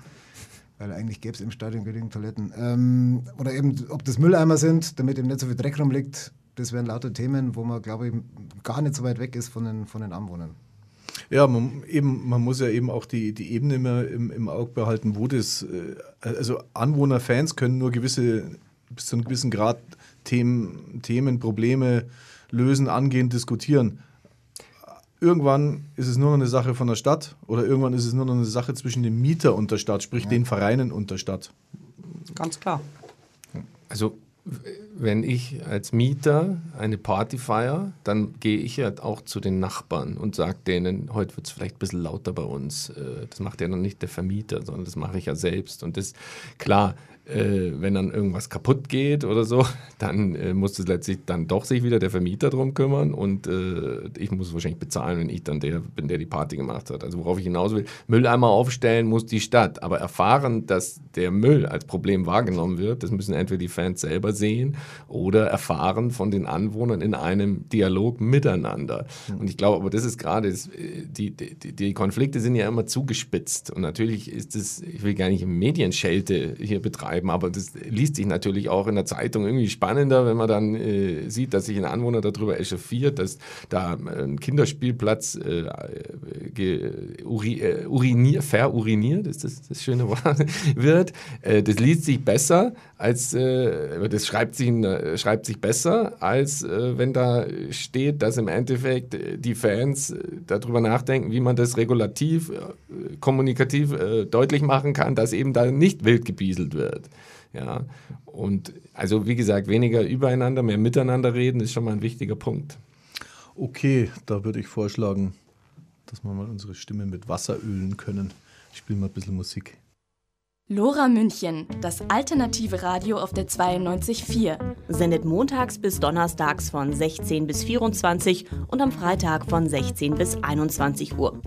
D: weil eigentlich gäbe es im Stadion genügend Toiletten. Ähm, oder eben, ob das Mülleimer sind, damit eben nicht so viel Dreck rumliegt, das wären lauter Themen, wo man, glaube ich, gar nicht so weit weg ist von den, von den Anwohnern.
B: Ja, man, eben, man muss ja eben auch die, die Ebene immer im, im Auge behalten, wo das, äh, also Anwohner, Fans können nur gewisse bis zu einem gewissen Grad Themen, Themen, Probleme lösen, angehen, diskutieren. Irgendwann ist es nur noch eine Sache von der Stadt oder irgendwann ist es nur noch eine Sache zwischen dem Mieter und der Stadt, sprich ja. den Vereinen und der Stadt.
E: Ganz klar.
C: Also wenn ich als Mieter eine Party feiere, dann gehe ich ja auch zu den Nachbarn und sage denen, heute wird es vielleicht ein bisschen lauter bei uns. Äh, das macht ja dann nicht der Vermieter, sondern das mache ich ja selbst. Und das, klar, äh, wenn dann irgendwas kaputt geht oder so, dann äh, muss es letztlich dann doch sich wieder der Vermieter drum kümmern und äh, ich muss wahrscheinlich bezahlen, wenn ich dann der bin, der die Party gemacht hat. Also worauf ich hinaus will, Mülleimer aufstellen muss die Stadt, aber erfahren, dass der Müll als Problem wahrgenommen wird, das müssen entweder die Fans selber sehen oder erfahren von den Anwohnern in einem Dialog miteinander. Mhm. Und ich glaube, aber das ist gerade, äh, die, die, die Konflikte sind ja immer zugespitzt und natürlich ist es, ich will gar nicht Medienschelte hier betreiben, schreiben, aber das liest sich natürlich auch in der Zeitung irgendwie spannender, wenn man dann äh, sieht, dass sich ein Anwohner darüber echauffiert, dass da ein Kinderspielplatz äh, uri, äh, urinier, veruriniert, ist das das schöne Wort, wird. Äh, das liest sich besser als, äh, das schreibt sich, schreibt sich besser, als äh, wenn da steht, dass im Endeffekt die Fans darüber nachdenken, wie man das regulativ, kommunikativ deutlich machen kann, dass eben da nicht wild gebieselt wird. Ja, und also wie gesagt, weniger übereinander, mehr miteinander reden ist schon mal ein wichtiger Punkt.
B: Okay, da würde ich vorschlagen, dass wir mal unsere Stimme mit Wasser ölen können. Ich spiele mal ein bisschen Musik.
F: Lora München, das alternative Radio auf der 92.4.
G: Sendet montags bis donnerstags von 16 bis 24 und am Freitag von 16 bis 21 Uhr.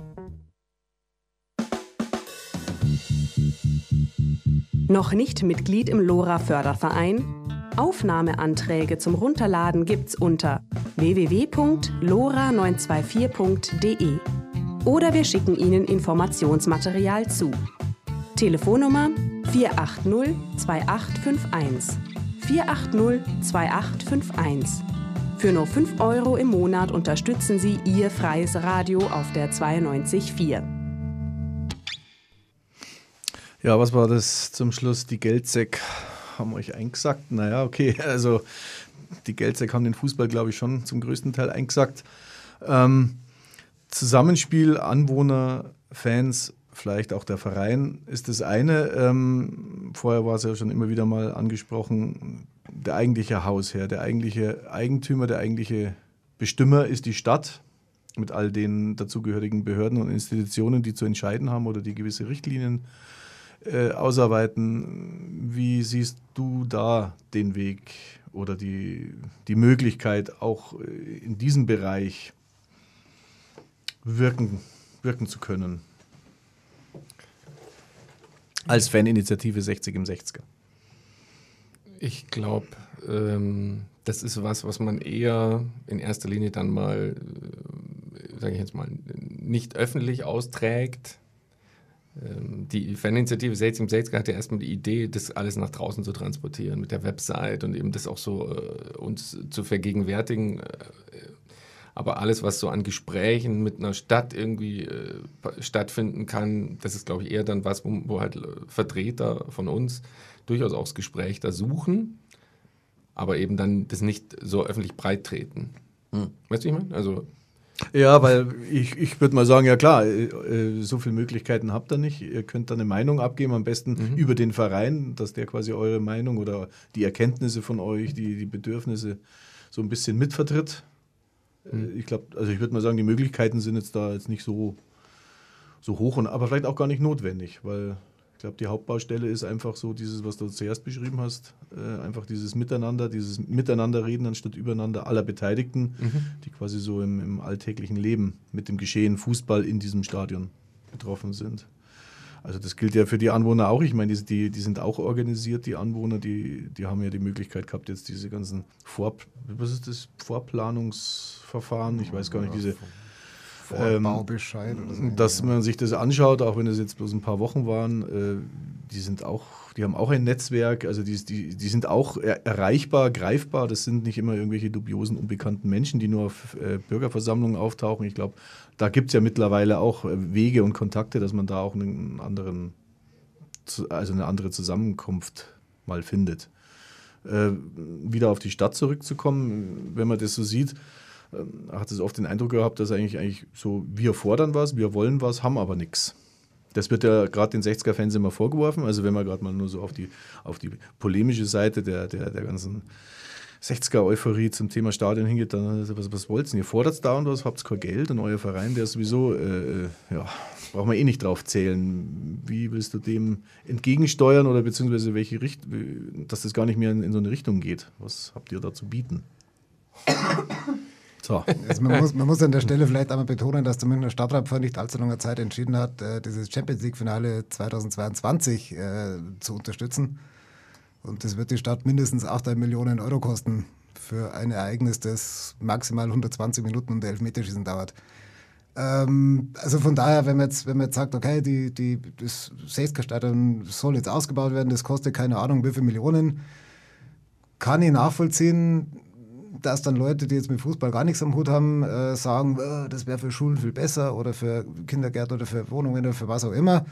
H: Noch nicht Mitglied im LoRa Förderverein? Aufnahmeanträge zum Runterladen gibt's unter www.lora924.de oder wir schicken Ihnen Informationsmaterial zu. Telefonnummer 480 2851 480 2851. Für nur 5 Euro im Monat unterstützen Sie Ihr freies Radio auf der 924.
B: Ja, was war das zum Schluss? Die Geldsäck haben euch eingesackt. Naja, okay, also die Geldsäck haben den Fußball, glaube ich, schon zum größten Teil eingesackt. Ähm, Zusammenspiel, Anwohner, Fans, vielleicht auch der Verein ist das eine. Ähm, vorher war es ja schon immer wieder mal angesprochen, der eigentliche Hausherr, der eigentliche Eigentümer, der eigentliche Bestimmer ist die Stadt mit all den dazugehörigen Behörden und Institutionen, die zu entscheiden haben oder die gewisse Richtlinien äh, ausarbeiten. Wie siehst du da den Weg oder die, die Möglichkeit, auch äh, in diesem Bereich wirken, wirken zu können? Als Faninitiative 60 im 60er.
C: Ich glaube, ähm, das ist was, was man eher in erster Linie dann mal, äh, sage ich jetzt mal, nicht öffentlich austrägt, die Faninitiative 60 hatte erstmal die Idee, das alles nach draußen zu transportieren mit der Website und eben das auch so äh, uns zu vergegenwärtigen. Äh, aber alles, was so an Gesprächen mit einer Stadt irgendwie äh, stattfinden kann, das ist, glaube ich, eher dann was, wo, wo, halt Vertreter von uns durchaus auch das Gespräch da suchen, aber eben dann das nicht so öffentlich breit treten. Hm. Weißt du, wie ich meine? Also
B: ja, weil ich, ich würde mal sagen, ja klar, äh, äh, so viele Möglichkeiten habt ihr nicht. Ihr könnt da eine Meinung abgeben, am besten mhm. über den Verein, dass der quasi eure Meinung oder die Erkenntnisse von euch, die, die Bedürfnisse so ein bisschen mitvertritt. Äh, mhm. Ich glaube, also ich würde mal sagen, die Möglichkeiten sind jetzt da jetzt nicht so, so hoch, und, aber vielleicht auch gar nicht notwendig, weil ich glaube, die Hauptbaustelle ist einfach so dieses, was du zuerst beschrieben hast, äh, einfach dieses Miteinander, dieses Miteinanderreden anstatt übereinander aller Beteiligten, mhm. die quasi so im, im, alltäglichen Leben mit dem Geschehen Fußball in diesem Stadion betroffen sind. Also das gilt ja für die Anwohner auch. Ich meine, die, die, sind auch organisiert, die Anwohner, die, die haben ja die Möglichkeit gehabt, jetzt diese ganzen Vor, was ist das, Vorplanungsverfahren, ich weiß gar nicht, diese
D: Vorbaubescheid
B: ähm, oder so. Dass man sich das anschaut, auch wenn es jetzt bloß ein paar Wochen waren, äh, die sind auch, die haben auch ein Netzwerk, also die, die, die sind auch er erreichbar, greifbar. Das sind nicht immer irgendwelche dubiosen, unbekannten Menschen, die nur auf äh, Bürgerversammlungen auftauchen. Ich glaube, da gibt es ja mittlerweile auch äh, Wege und Kontakte, dass man da auch einen anderen, also eine andere Zusammenkunft mal findet. Äh, wieder auf die Stadt zurückzukommen, wenn man das so sieht, hat es oft den Eindruck gehabt, dass eigentlich, eigentlich so, wir fordern was, wir wollen was, haben aber nichts. Das wird ja gerade den 60er-Fans immer vorgeworfen. Also wenn man gerade mal nur so auf die, auf die polemische Seite der, der, der ganzen 60er-Euphorie zum Thema Stadion hingeht, dann was, was wollt ihr? Ihr fordert da und was, habt kein Geld und euer Verein, der ist sowieso, äh, äh ja, braucht man eh nicht drauf zählen. Wie willst du dem entgegensteuern oder beziehungsweise welche Richtung, dass das gar nicht mehr in, in so eine Richtung geht? Was habt ihr da zu bieten?
D: So. Also man, muss, man muss an der Stelle vielleicht einmal betonen, dass der Münchner Stadtrat vor nicht allzu langer Zeit entschieden hat, äh, dieses Champions League-Finale 2022 äh, zu unterstützen. Und das wird die Stadt mindestens 8 Millionen Euro kosten für ein Ereignis, das maximal 120 Minuten und Elfmeterschießen dauert. Ähm, also von daher, wenn man jetzt, wenn man jetzt sagt, okay, die, die, das 60er-Stadion soll jetzt ausgebaut werden, das kostet keine Ahnung wie viele Millionen, kann ich nachvollziehen, dass dann Leute, die jetzt mit Fußball gar nichts am Hut haben, äh, sagen, äh, das wäre für Schulen viel besser oder für Kindergärten oder für Wohnungen oder für was auch immer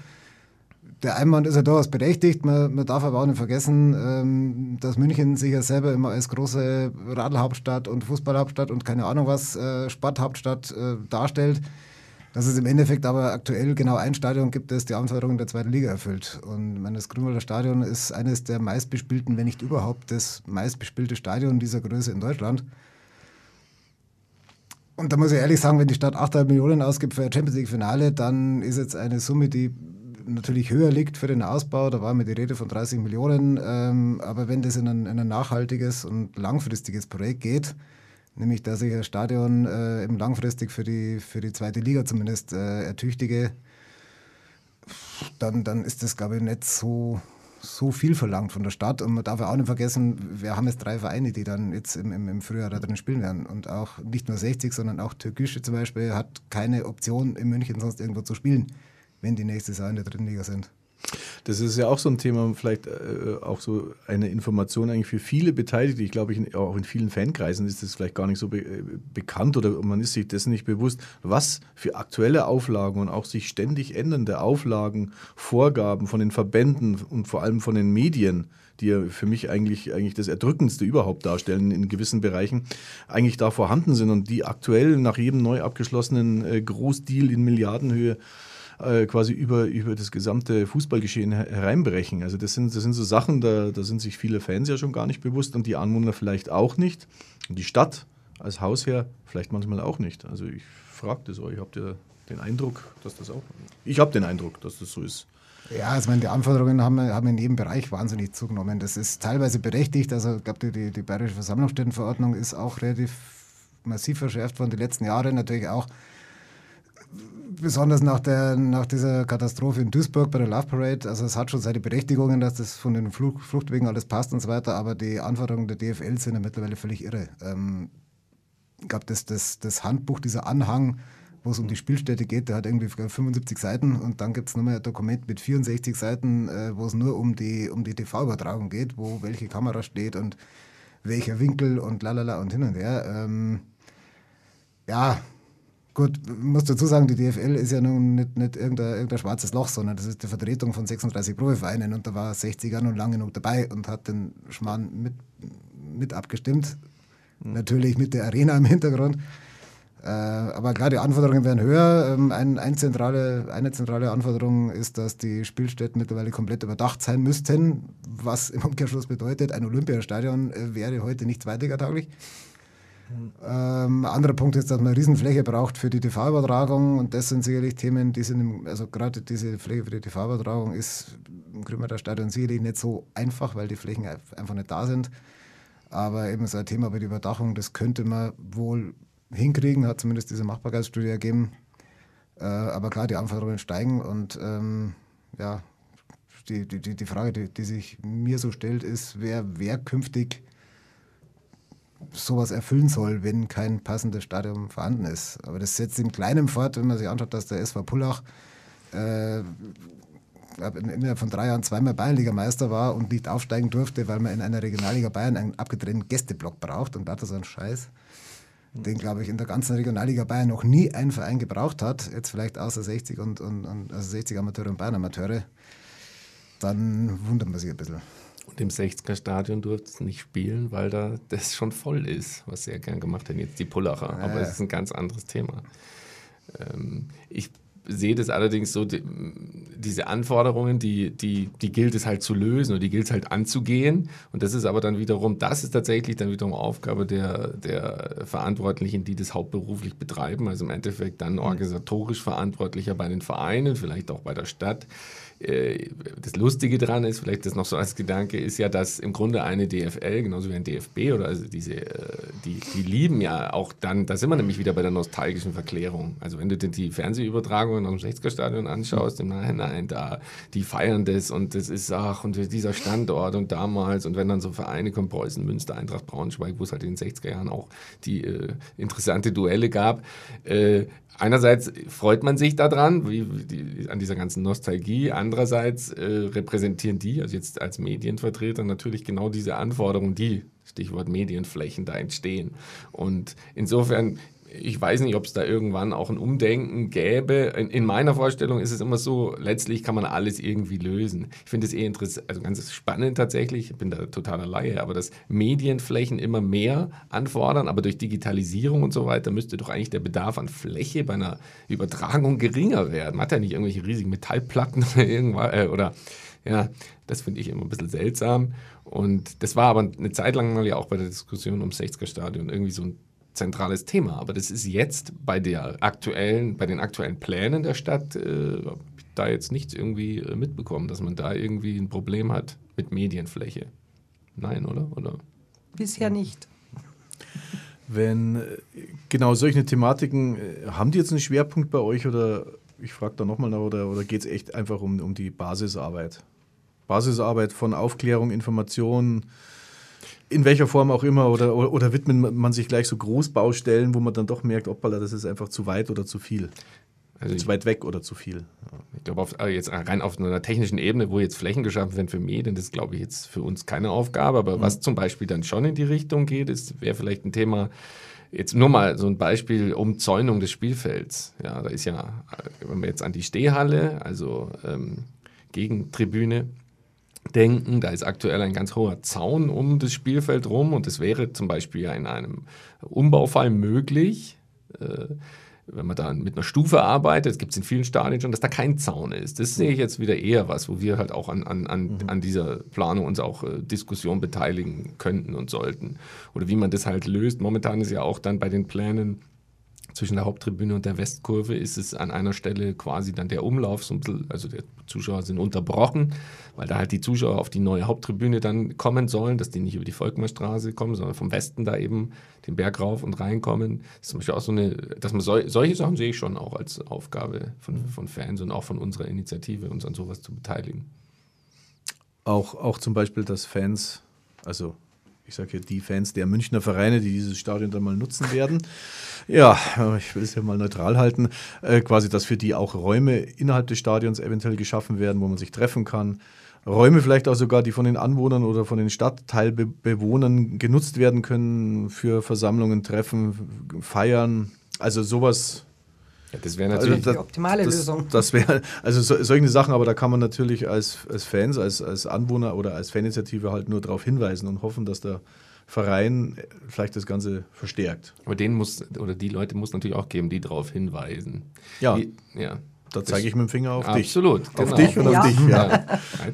D: der Einwand ist ja durchaus berechtigt. Man, man, darf aber auch nicht vergessen, ähm, dass München sich ja selber immer als große Radlhauptstadt und Fußballhauptstadt und keine Ahnung was, äh, Sporthauptstadt äh, darstellt. Dass es im Endeffekt aber aktuell genau ein Stadion gibt, das die Anforderungen der zweiten Liga erfüllt. Und das Grünwalder Stadion ist eines der meistbespielten, wenn nicht überhaupt das meistbespielte Stadion dieser Größe in Deutschland. Und da muss ich ehrlich sagen, wenn die Stadt 8,5 Millionen ausgibt für ein Champions League-Finale, dann ist jetzt eine Summe, die natürlich höher liegt für den Ausbau. Da war mir die Rede von 30 Millionen. Ähm, aber wenn das in ein, in ein, nachhaltiges und langfristiges Projekt geht, nämlich dass ich das Stadion äh, eben langfristig für die, für die zweite Liga zumindest äh, ertüchtige, dann, dann ist das, glaube ich, nicht so, so viel verlangt von der Stadt. Und man darf auch nicht vergessen, wir haben jetzt drei Vereine, die dann jetzt im, im, im Frühjahr da drin spielen werden. Und auch nicht nur 60, sondern auch Türkische zum Beispiel hat keine Option, in München sonst irgendwo zu spielen wenn die nächstes Jahr in der dritten Liga sind.
B: Das ist ja auch so ein Thema, vielleicht äh, auch so eine Information eigentlich für viele Beteiligte. Ich glaube, in, auch in vielen Fankreisen ist das vielleicht gar nicht so be äh, bekannt oder man ist sich dessen nicht bewusst, was für aktuelle Auflagen und auch sich ständig ändernde Auflagen, Vorgaben von den Verbänden und vor allem von den Medien, die ja für mich eigentlich, eigentlich das Erdrückendste überhaupt darstellen in gewissen Bereichen, eigentlich da vorhanden sind und die aktuell nach jedem neu abgeschlossenen äh, Großdeal in Milliardenhöhe äh, quasi über, über das gesamte Fußballgeschehen hereinbrechen. Also das sind, das sind so Sachen, da, da sind sich viele Fans ja schon gar nicht bewusst und die Anwohner vielleicht auch nicht. Und die Stadt als Hausherr vielleicht manchmal auch nicht. Also ich frage das euch, habt ihr den Eindruck, dass das auch... Ich habe den Eindruck, dass das so ist.
D: Ja, also meine, die Anforderungen haben, haben in jedem Bereich wahnsinnig zugenommen. Das ist teilweise berechtigt. Also ich glaube, die, die Bayerische Versammlungsstättenverordnung ist auch relativ massiv verschärft worden die letzten Jahre. Natürlich auch besonders nach, der, nach dieser Katastrophe in Duisburg bei der Love Parade, also es hat schon seine Berechtigungen, dass das von den Fluch, Fluchtwegen alles passt und so weiter, aber die Anforderungen der DFL sind ja mittlerweile völlig irre. Ähm, glaube, das, das, das Handbuch, dieser Anhang, wo es um die Spielstätte geht, der hat irgendwie 75 Seiten und dann gibt es nochmal ein Dokument mit 64 Seiten, äh, wo es nur um die, um die TV-Übertragung geht, wo welche Kamera steht und welcher Winkel und lalala und hin und her. Ähm, ja, Gut, muss dazu sagen, die DFL ist ja nun nicht, nicht irgendein, irgendein schwarzes Loch, sondern das ist die Vertretung von 36 Profivereinen und da war 60er nun lange genug dabei und hat den Schmarrn mit, mit abgestimmt. Mhm. Natürlich mit der Arena im Hintergrund. Äh, aber klar, die Anforderungen werden höher. Ähm, ein, ein zentrale, eine zentrale Anforderung ist, dass die Spielstätten mittlerweile komplett überdacht sein müssten, was im Umkehrschluss bedeutet, ein Olympiastadion äh, wäre heute nicht zweitligatauglich. Ähm, anderer Punkt ist, dass man eine Riesenfläche braucht für die TV-Übertragung und das sind sicherlich Themen, die sind, im, also gerade diese Fläche für die TV-Übertragung ist im Grünwalder Stadion sicherlich nicht so einfach, weil die Flächen einfach nicht da sind. Aber eben so ein Thema bei der Überdachung, das könnte man wohl hinkriegen, hat zumindest diese Machbarkeitsstudie ergeben. Äh, aber klar, die Anforderungen steigen und ähm, ja, die, die, die Frage, die, die sich mir so stellt, ist, wer, wer künftig sowas erfüllen soll, wenn kein passendes Stadion vorhanden ist. Aber das setzt im Kleinen fort, wenn man sich anschaut, dass der SV Pullach äh, innerhalb von drei Jahren zweimal Bayernligameister war und nicht aufsteigen durfte, weil man in einer Regionalliga Bayern einen abgetrennten Gästeblock braucht und da so ein Scheiß, den, glaube ich, in der ganzen Regionalliga Bayern noch nie ein Verein gebraucht hat, jetzt vielleicht außer 60 und, und, und also 60 Amateure und Bayern Amateure, dann wundert man sich ein bisschen.
C: Und im 60er-Stadion durfte es nicht spielen, weil da das schon voll ist, was sie ja gern gemacht haben, jetzt die Pullacher. Aber es ist ein ganz anderes Thema. Ähm, ich sehe das allerdings so, die, diese Anforderungen, die, die, die gilt es halt zu lösen und die gilt es halt anzugehen. Und das ist aber dann wiederum, das ist tatsächlich dann wiederum Aufgabe der, der Verantwortlichen, die das hauptberuflich betreiben. Also im Endeffekt dann organisatorisch Verantwortlicher bei den Vereinen, vielleicht auch bei der Stadt äh, das Lustige daran ist, vielleicht das noch so als Gedanke, ist ja, dass im Grunde eine DFL, genauso wie ein DFB oder also diese, äh, die, die lieben ja auch dann, da sind wir nämlich wieder bei der nostalgischen Verklärung. Also wenn du dir die Fernsehübertragungen am 60er-Stadion anschaust, im Nachhinein, da, die feiern das und das ist, ach, und dieser Standort und damals und wenn dann so Vereine kommen, Preußen, Münster, Eintracht Braunschweig, wo es halt in den 60er Jahren auch die äh, interessante Duelle gab, äh, einerseits freut man sich daran, wie, die, an dieser ganzen Nostalgie. Andererseits äh, repräsentieren die, also jetzt als Medienvertreter, natürlich genau diese Anforderungen, die, Stichwort Medienflächen, da entstehen. Und insofern ich weiß nicht, ob es da irgendwann auch ein Umdenken gäbe. In, in, meiner Vorstellung ist es immer so, letztlich kann man alles irgendwie lösen. Ich finde es eh interessant, also ganz spannend tatsächlich, ich bin da totaler Laie, aber dass Medienflächen immer mehr anfordern, aber durch Digitalisierung und so weiter müsste doch eigentlich der Bedarf an Fläche bei einer Übertragung geringer werden. Man hat ja nicht irgendwelche riesigen Metallplatten oder irgendwas, äh, oder ja, das finde ich immer ein bisschen seltsam. Und das war aber eine Zeit lang mal ja auch bei der Diskussion ums 60er-Stadion irgendwie so ein zentrales Thema. Aber das ist jetzt bei, der aktuellen, bei den aktuellen Plänen der Stadt äh, da jetzt nichts irgendwie äh, mitbekommen, dass man da irgendwie ein Problem hat mit Medienfläche. Nein, oder? oder?
E: Bisher nicht.
B: Wenn äh, genau solche Thematiken, äh, haben die jetzt einen Schwerpunkt bei euch oder ich frage da nochmal nach, oder, oder geht es echt einfach um, um die Basisarbeit? Basisarbeit von Aufklärung, Information, in welcher Form auch immer oder, oder, widmet man sich gleich so Großbaustellen, wo man dann doch merkt, hoppala, das ist einfach zu weit oder zu viel. Also zu weit weg oder zu viel.
C: Ich glaube, äh, jetzt rein auf einer technischen Ebene, wo jetzt Flächen geschaffen werden für Medien, das ist, glaube ich, jetzt für uns keine Aufgabe. Aber mhm. was zum Beispiel dann schon in die Richtung geht, ist, wäre vielleicht ein Thema, jetzt nur mal so ein Beispiel Umzäunung des Spielfelds. Ja, da ist ja, wenn wir jetzt an die Stehhalle, also ähm, Gegentribüne, denken. Da ist aktuell ein ganz hoher Zaun um das Spielfeld rum und es wäre zum Beispiel ja in einem Umbaufall möglich, äh, wenn man da mit einer Stufe arbeitet, es gibt es in vielen Stadien schon, dass da kein Zaun ist. Das sehe ich jetzt wieder eher was, wo wir halt auch an, an, an, mhm. an dieser Planung uns auch äh, Diskussion beteiligen könnten und sollten. Oder wie man das halt löst. Momentan ist ja auch dann bei den Plänen zwischen der Haupttribüne und der Westkurve ist es an einer Stelle quasi dann der Umlauf, so ein bisschen, also die Zuschauer sind unterbrochen, weil da halt die Zuschauer auf die neue Haupttribüne dann kommen sollen, dass die nicht über die Volkmarstraße kommen, sondern vom Westen da eben den Berg rauf und reinkommen. Das ist zum Beispiel auch so eine, dass man sol solche Sachen sehe ich schon auch als Aufgabe von, von Fans und auch von unserer Initiative, uns an sowas zu beteiligen.
B: Auch, auch zum Beispiel, dass Fans, also ich sage ja die Fans der Münchner Vereine, die dieses Stadion dann mal nutzen werden. Ja, ich will es ja mal neutral halten, äh, quasi, dass für die auch Räume innerhalb des Stadions eventuell geschaffen werden, wo man sich treffen kann. Räume vielleicht auch sogar, die von den Anwohnern oder von den Stadtteilbewohnern genutzt werden können für Versammlungen, Treffen, Feiern. Also sowas
C: ja, das wäre natürlich also
E: das, die optimale
B: das,
E: Lösung.
B: Das wäre, also so, solche Sachen, aber da kann man natürlich als, als Fans, als, als Anwohner oder als Faninitiative halt nur darauf hinweisen und hoffen, dass der Verein vielleicht das Ganze verstärkt.
C: Aber den muss, oder die Leute muss natürlich auch geben, die darauf hinweisen.
B: Ja. Die, ja. Da zeige ich mit dem Finger auf
C: Absolut,
B: dich.
C: Absolut.
B: Auf genau. dich und ja. auf dich, ja.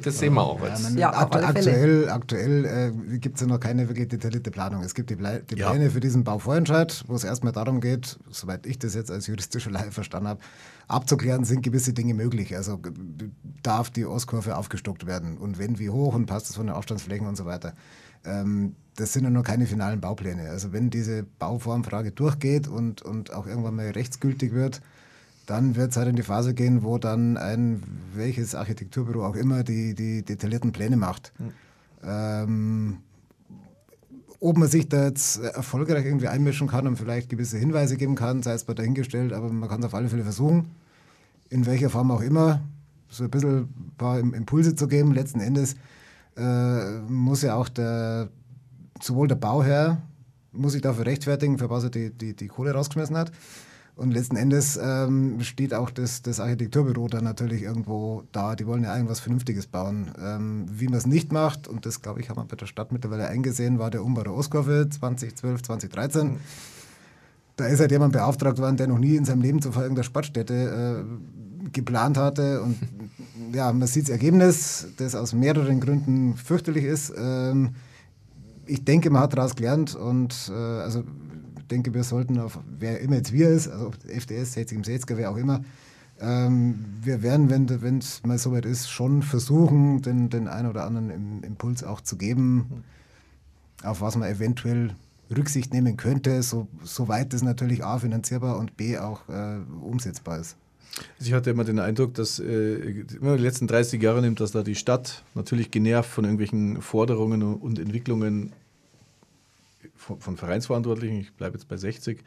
C: Das sehen wir auch
D: jetzt. Ja, aktu aktuell aktuell äh, gibt es ja noch keine wirklich detaillierte Planung. Es gibt die, Ple die Pläne für diesen Bauvorentscheid, wo es erstmal darum geht, soweit ich das jetzt als juristische Laie verstanden habe, abzuklären, sind gewisse Dinge möglich. Also darf die Ostkurve aufgestockt werden und wenn, wie hoch und passt das von den Aufstandsflächen und so weiter. Ähm, das sind ja noch keine finalen Baupläne. Also wenn diese Bauformfrage durchgeht und, und auch irgendwann mal rechtsgültig wird, dann wird es halt in die Phase gehen, wo dann ein welches Architekturbüro auch immer die, die detaillierten Pläne macht. Mhm. Ähm, ob man sich da jetzt erfolgreich irgendwie einmischen kann und vielleicht gewisse Hinweise geben kann, sei es mal dahingestellt, aber man kann es auf alle Fälle versuchen, in welcher Form auch immer, so ein bisschen ein paar Impulse zu geben. Letzten Endes äh, muss ja auch der, sowohl der Bauherr, muss sich dafür rechtfertigen, für was er die, die, die Kohle rausgeschmissen hat, und letzten Endes ähm, steht auch das, das Architekturbüro dann natürlich irgendwo da. Die wollen ja irgendwas Vernünftiges bauen. Ähm, wie man es nicht macht, und das glaube ich, haben wir bei der Stadt mittlerweile eingesehen, war der Umbau der Ostkurve 2012, 2013. Mhm. Da ist halt jemand beauftragt worden, der noch nie in seinem Leben zuvor irgendeiner Sportstätte äh, geplant hatte und ja, man sieht das Ergebnis, das aus mehreren Gründen fürchterlich ist. Ähm, ich denke, man hat daraus gelernt und äh, also denke, wir sollten auf, wer immer jetzt wir ist, also FDS, 60 im 60er, wer auch immer, ähm, wir werden, wenn es mal soweit ist, schon versuchen, den, den einen oder anderen Impuls auch zu geben, auf was man eventuell Rücksicht nehmen könnte, so, soweit es natürlich A finanzierbar und B auch äh, umsetzbar ist.
B: Also ich hatte immer den Eindruck, dass äh, man die letzten 30 Jahre nimmt, dass da die Stadt natürlich genervt von irgendwelchen Forderungen und Entwicklungen von, von Vereinsverantwortlichen, ich bleibe jetzt bei 60,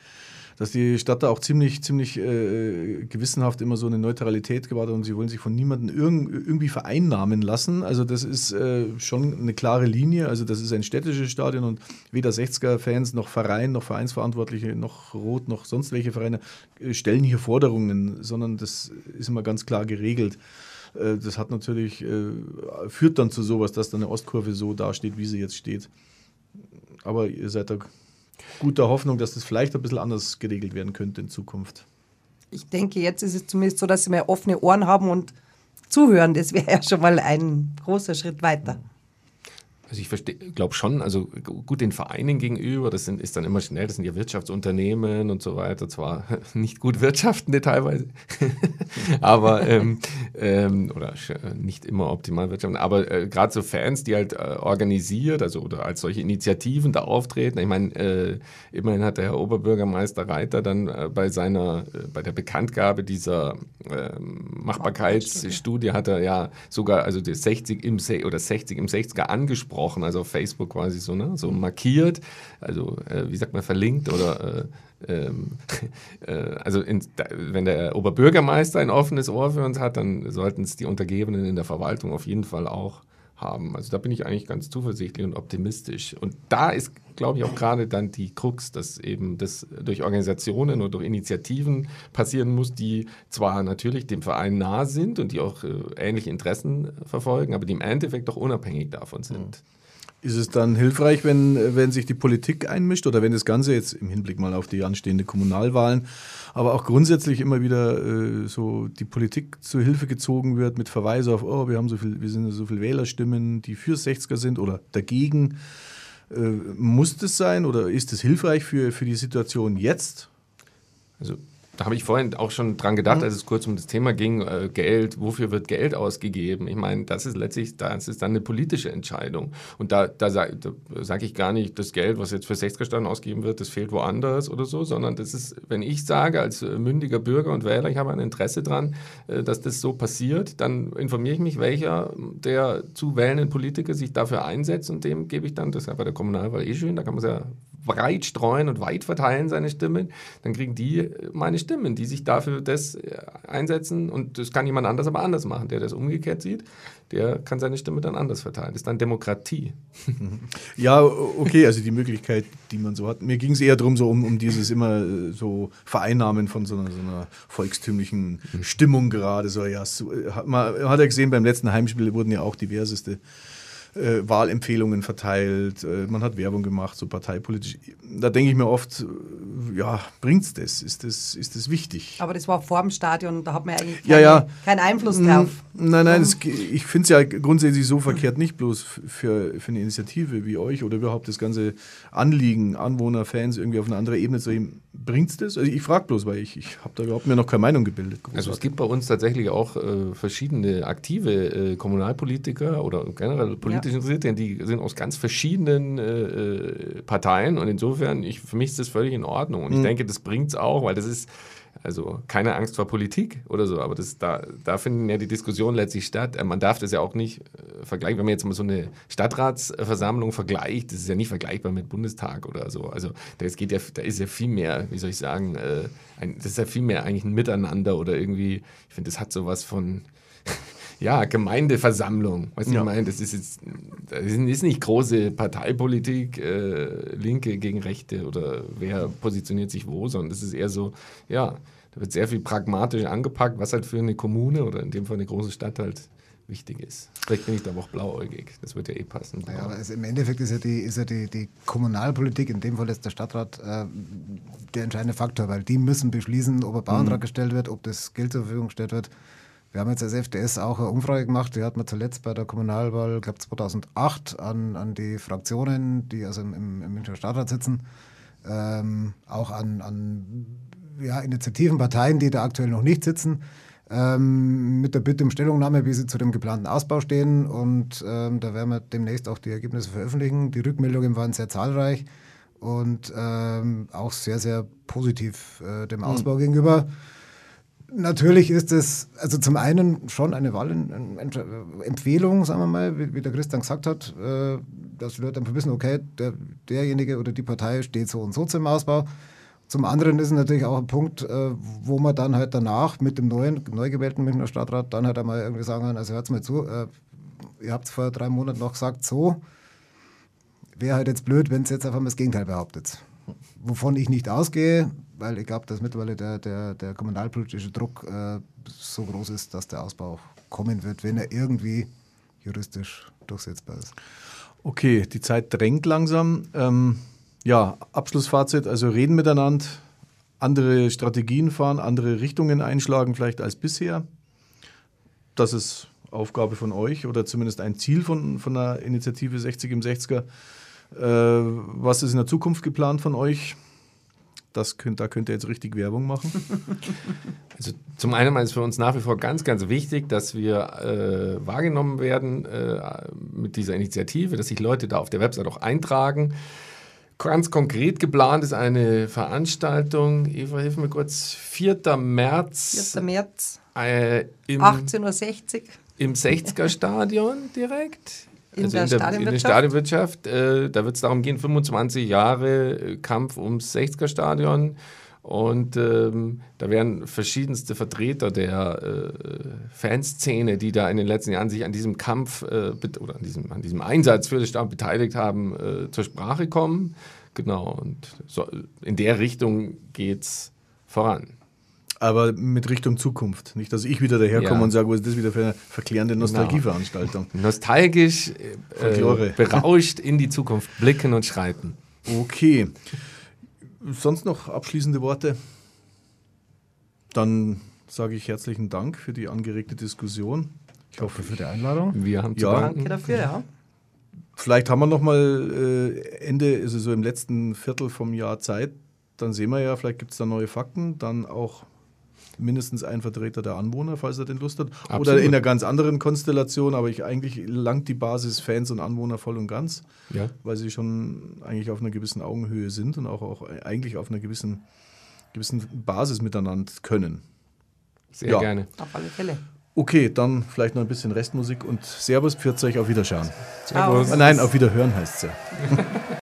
B: dass die Stadt da auch ziemlich, ziemlich äh, gewissenhaft immer so eine Neutralität gewahrt hat und sie wollen sich von niemandem irg irgendwie vereinnahmen lassen. Also das ist äh, schon eine klare Linie. Also das ist ein städtisches Stadion und weder 60er-Fans noch Verein noch Vereinsverantwortliche noch Rot noch sonst welche Vereine äh, stellen hier Forderungen, sondern das ist immer ganz klar geregelt. Äh, das hat natürlich, äh, führt dann zu sowas, dass dann eine Ostkurve so dasteht, wie sie jetzt steht. Aber ihr seid da guter Hoffnung, dass das vielleicht ein bisschen anders geregelt werden könnte in Zukunft.
E: Ich denke, jetzt ist es zumindest so, dass sie mehr offene Ohren haben und zuhören. Das wäre ja schon mal ein großer Schritt weiter.
C: Also ich glaube schon, also gut den Vereinen gegenüber, das sind, ist dann immer schnell, das sind ja Wirtschaftsunternehmen und so weiter, zwar nicht gut wirtschaftende teilweise, aber ähm, ähm, oder nicht immer optimal wirtschaften, aber äh, gerade so Fans, die halt äh, organisiert, also oder als solche Initiativen da auftreten. Ich meine, äh, immerhin hat der Herr Oberbürgermeister Reiter dann äh, bei seiner, äh, bei der Bekanntgabe dieser ähm, Machbarkeitsstudie hat er ja sogar also die 60 im oder 60 im 60er angesprochen besprochen, also auf Facebook quasi so, ne, so markiert, also äh, wie sagt man, verlinkt oder äh, ähm, äh, also in, da, wenn der Oberbürgermeister ein offenes Ohr für uns hat, dann sollten es die Untergebenen in der Verwaltung auf jeden Fall auch haben. Also da bin ich eigentlich ganz zuversichtlich und optimistisch. Und da ist, glaube ich, auch gerade dann die Krux, dass eben das durch Organisationen oder durch Initiativen passieren muss, die zwar natürlich dem Verein nah sind und die auch äh, ähnliche Interessen verfolgen, aber die im Endeffekt doch unabhängig davon sind. Mhm.
B: Ist es dann hilfreich, wenn, wenn sich die Politik einmischt oder wenn das Ganze jetzt im Hinblick mal auf die anstehenden Kommunalwahlen, aber auch grundsätzlich immer wieder äh, so die Politik zu Hilfe gezogen wird mit Verweise auf, oh, wir haben so viel, wir sind so viele Wählerstimmen, die für 60er sind oder dagegen. Äh, muss das sein oder ist es hilfreich für, für die Situation jetzt?
C: Also da habe ich vorhin auch schon dran gedacht, mhm. als es kurz um das Thema ging, äh, Geld, wofür wird Geld ausgegeben? Ich meine, das ist letztlich, das ist dann eine politische Entscheidung. Und da, da sage sag ich gar nicht, das Geld, was jetzt für Sechsgerstanden ausgegeben wird, das fehlt woanders oder so, sondern das ist, wenn ich sage, als äh, mündiger Bürger und Wähler, ich habe ein Interesse daran, äh, dass das so passiert, dann informiere ich mich, welcher der zu wählenden Politiker sich dafür einsetzt und dem gebe ich dann, das ist ja bei der Kommunalwahl eh schön, da kann man es ja breit streuen und weit verteilen, seine Stimmen, dann kriegen die meine Stimmen, die sich dafür das äh, einsetzen und das kann jemand anders aber anders machen. Der das umgekehrt sieht, der kann seine Stimme dann anders verteilen. Das ist dann Demokratie.
B: Ja, okay, also die Möglichkeit, die man so hat. Mir ging es eher darum, so um, um dieses immer äh, so Vereinnahmen von so einer, so einer volkstümlichen Stimmung gerade. So, ja, so, äh, hat, man, hat er gesehen, beim letzten Heimspiel wurden ja auch diverseste äh, Wahlempfehlungen verteilt, äh, man hat Werbung gemacht, so parteipolitisch. Da denke ich mir oft, äh, ja, bringt's das? Ist das, ist das wichtig?
E: Aber das war vor dem Stadion, da hat man eigentlich
B: keine, ja, ja.
E: keinen Einfluss drauf.
B: Nein, nein, das, ich finde es ja grundsätzlich so verkehrt, nicht bloß für, für eine Initiative wie euch oder überhaupt das ganze Anliegen, Anwohner, Fans irgendwie auf eine andere Ebene zu heben. Bringt's das? Also ich frage bloß, weil ich, ich habe da überhaupt mir noch keine Meinung gebildet.
C: Großartig. Also es gibt bei uns tatsächlich auch äh, verschiedene aktive äh, Kommunalpolitiker oder generell Politiker, politisch interessiert, denn die sind aus ganz verschiedenen äh, äh, Parteien und insofern, ich, für mich ist das völlig in Ordnung und mhm. ich denke, das bringt es auch, weil das ist, also keine Angst vor Politik oder so, aber das, da, da finden ja die Diskussionen letztlich statt. Äh, man darf das ja auch nicht äh, vergleichen, wenn man jetzt mal so eine Stadtratsversammlung vergleicht, das ist ja nicht vergleichbar mit Bundestag oder so. Also da, geht ja, da ist ja viel mehr, wie soll ich sagen, äh, ein, das ist ja viel mehr eigentlich ein Miteinander oder irgendwie, ich finde, das hat sowas von ja, Gemeindeversammlung. Was ja. ich meine, das ist jetzt das ist nicht große Parteipolitik, äh, Linke gegen Rechte oder wer positioniert sich wo, sondern das ist eher so, ja, da wird sehr viel pragmatisch angepackt, was halt für eine Kommune oder in dem Fall eine große Stadt halt wichtig ist. Vielleicht bin ich da aber auch blauäugig, das wird ja eh passen.
D: Ja, aber also im Endeffekt ist ja, die, ist ja die, die Kommunalpolitik, in dem Fall ist der Stadtrat äh, der entscheidende Faktor, weil die müssen beschließen, ob ein Bauantrag mhm. gestellt wird, ob das Geld zur Verfügung gestellt wird. Wir haben jetzt als FDS auch eine Umfrage gemacht, die hat man zuletzt bei der Kommunalwahl, ich glaube 2008, an, an die Fraktionen, die also im, im, Münchner Stadtrat sitzen, ähm, auch an, an ja, Initiativen, Parteien, die da aktuell noch nicht sitzen, ähm, mit der Bitte um Stellungnahme, wie sie zu dem geplanten Ausbau stehen. Und ähm, da werden wir demnächst auch die Ergebnisse veröffentlichen. Die Rückmeldungen waren sehr zahlreich und ähm, auch sehr, sehr positiv äh, dem Ausbau mhm. gegenüber. Natürlich ist es, also zum einen schon eine Wahlempfehlung, sagen wir mal, wie, wie der Christian gesagt hat, äh, dass die Leute einfach wissen, okay, der, derjenige oder die Partei steht so und so zum Ausbau. Zum anderen ist es natürlich auch ein Punkt, äh, wo man dann halt danach mit dem neuen, neu gewählten Münchner Stadtrat dann halt einmal irgendwie sagen kann, also hört mal zu, äh, ihr habt es vor drei Monaten noch gesagt, so, wäre halt jetzt blöd, wenn es jetzt einfach mal das Gegenteil behauptet. Wovon ich nicht ausgehe, weil ich glaube, dass mittlerweile der, der, der kommunalpolitische Druck äh, so groß ist, dass der Ausbau kommen wird, wenn er irgendwie juristisch durchsetzbar ist.
B: Okay, die Zeit drängt langsam. Ähm, ja, Abschlussfazit, also reden miteinander, andere Strategien fahren, andere Richtungen einschlagen vielleicht als bisher. Das ist Aufgabe von euch oder zumindest ein Ziel von, von der Initiative 60 im 60er. Äh, was ist in der Zukunft geplant von euch? Das könnt, da könnt ihr jetzt richtig Werbung machen.
C: Also zum einen ist es für uns nach wie vor ganz, ganz wichtig, dass wir äh, wahrgenommen werden äh, mit dieser Initiative, dass sich Leute da auf der Website auch eintragen. Ganz konkret geplant ist eine Veranstaltung, Eva, hilf mir kurz, 4. März.
E: 4. März. Äh, 18.60 Uhr.
C: Im 60er Stadion direkt.
E: In, also der, in, der, Stadionwirtschaft.
C: in der Stadionwirtschaft. Äh, da wird es darum gehen, 25 Jahre äh, Kampf ums 60er Stadion. Und ähm, da werden verschiedenste Vertreter der äh, Fanszene, die da in den letzten Jahren sich an diesem Kampf äh, oder an diesem, an diesem Einsatz für das Stadion beteiligt haben, äh, zur Sprache kommen. Genau, und so, in der Richtung geht es voran
B: aber mit Richtung Zukunft. Nicht, dass ich wieder daherkomme ja. und sage, was ist das wieder für eine verklärende genau. Nostalgieveranstaltung.
C: Genau. Nostalgisch, äh, berauscht in die Zukunft blicken und schreiten.
B: Okay. Sonst noch abschließende Worte? Dann sage ich herzlichen Dank für die angeregte Diskussion.
D: Ich hoffe für die Einladung.
C: Wir haben zu
E: ja. Danke dafür, ja.
B: Vielleicht haben wir noch mal äh, Ende, also so im letzten Viertel vom Jahr Zeit. Dann sehen wir ja, vielleicht gibt es da neue Fakten. Dann auch mindestens ein Vertreter der Anwohner, falls er den Lust hat. Absolut. Oder in einer ganz anderen Konstellation, aber ich eigentlich langt die Basis Fans und Anwohner voll und ganz, ja. weil sie schon eigentlich auf einer gewissen Augenhöhe sind und auch, auch eigentlich auf einer gewissen, gewissen Basis miteinander können.
C: Sehr ja. gerne.
E: Auf alle Fälle.
B: Okay, dann vielleicht noch ein bisschen Restmusik und Servus, pfiat euch, auf Wiederschauen.
E: Servus.
B: Nein, auf Wiederhören heißt es ja.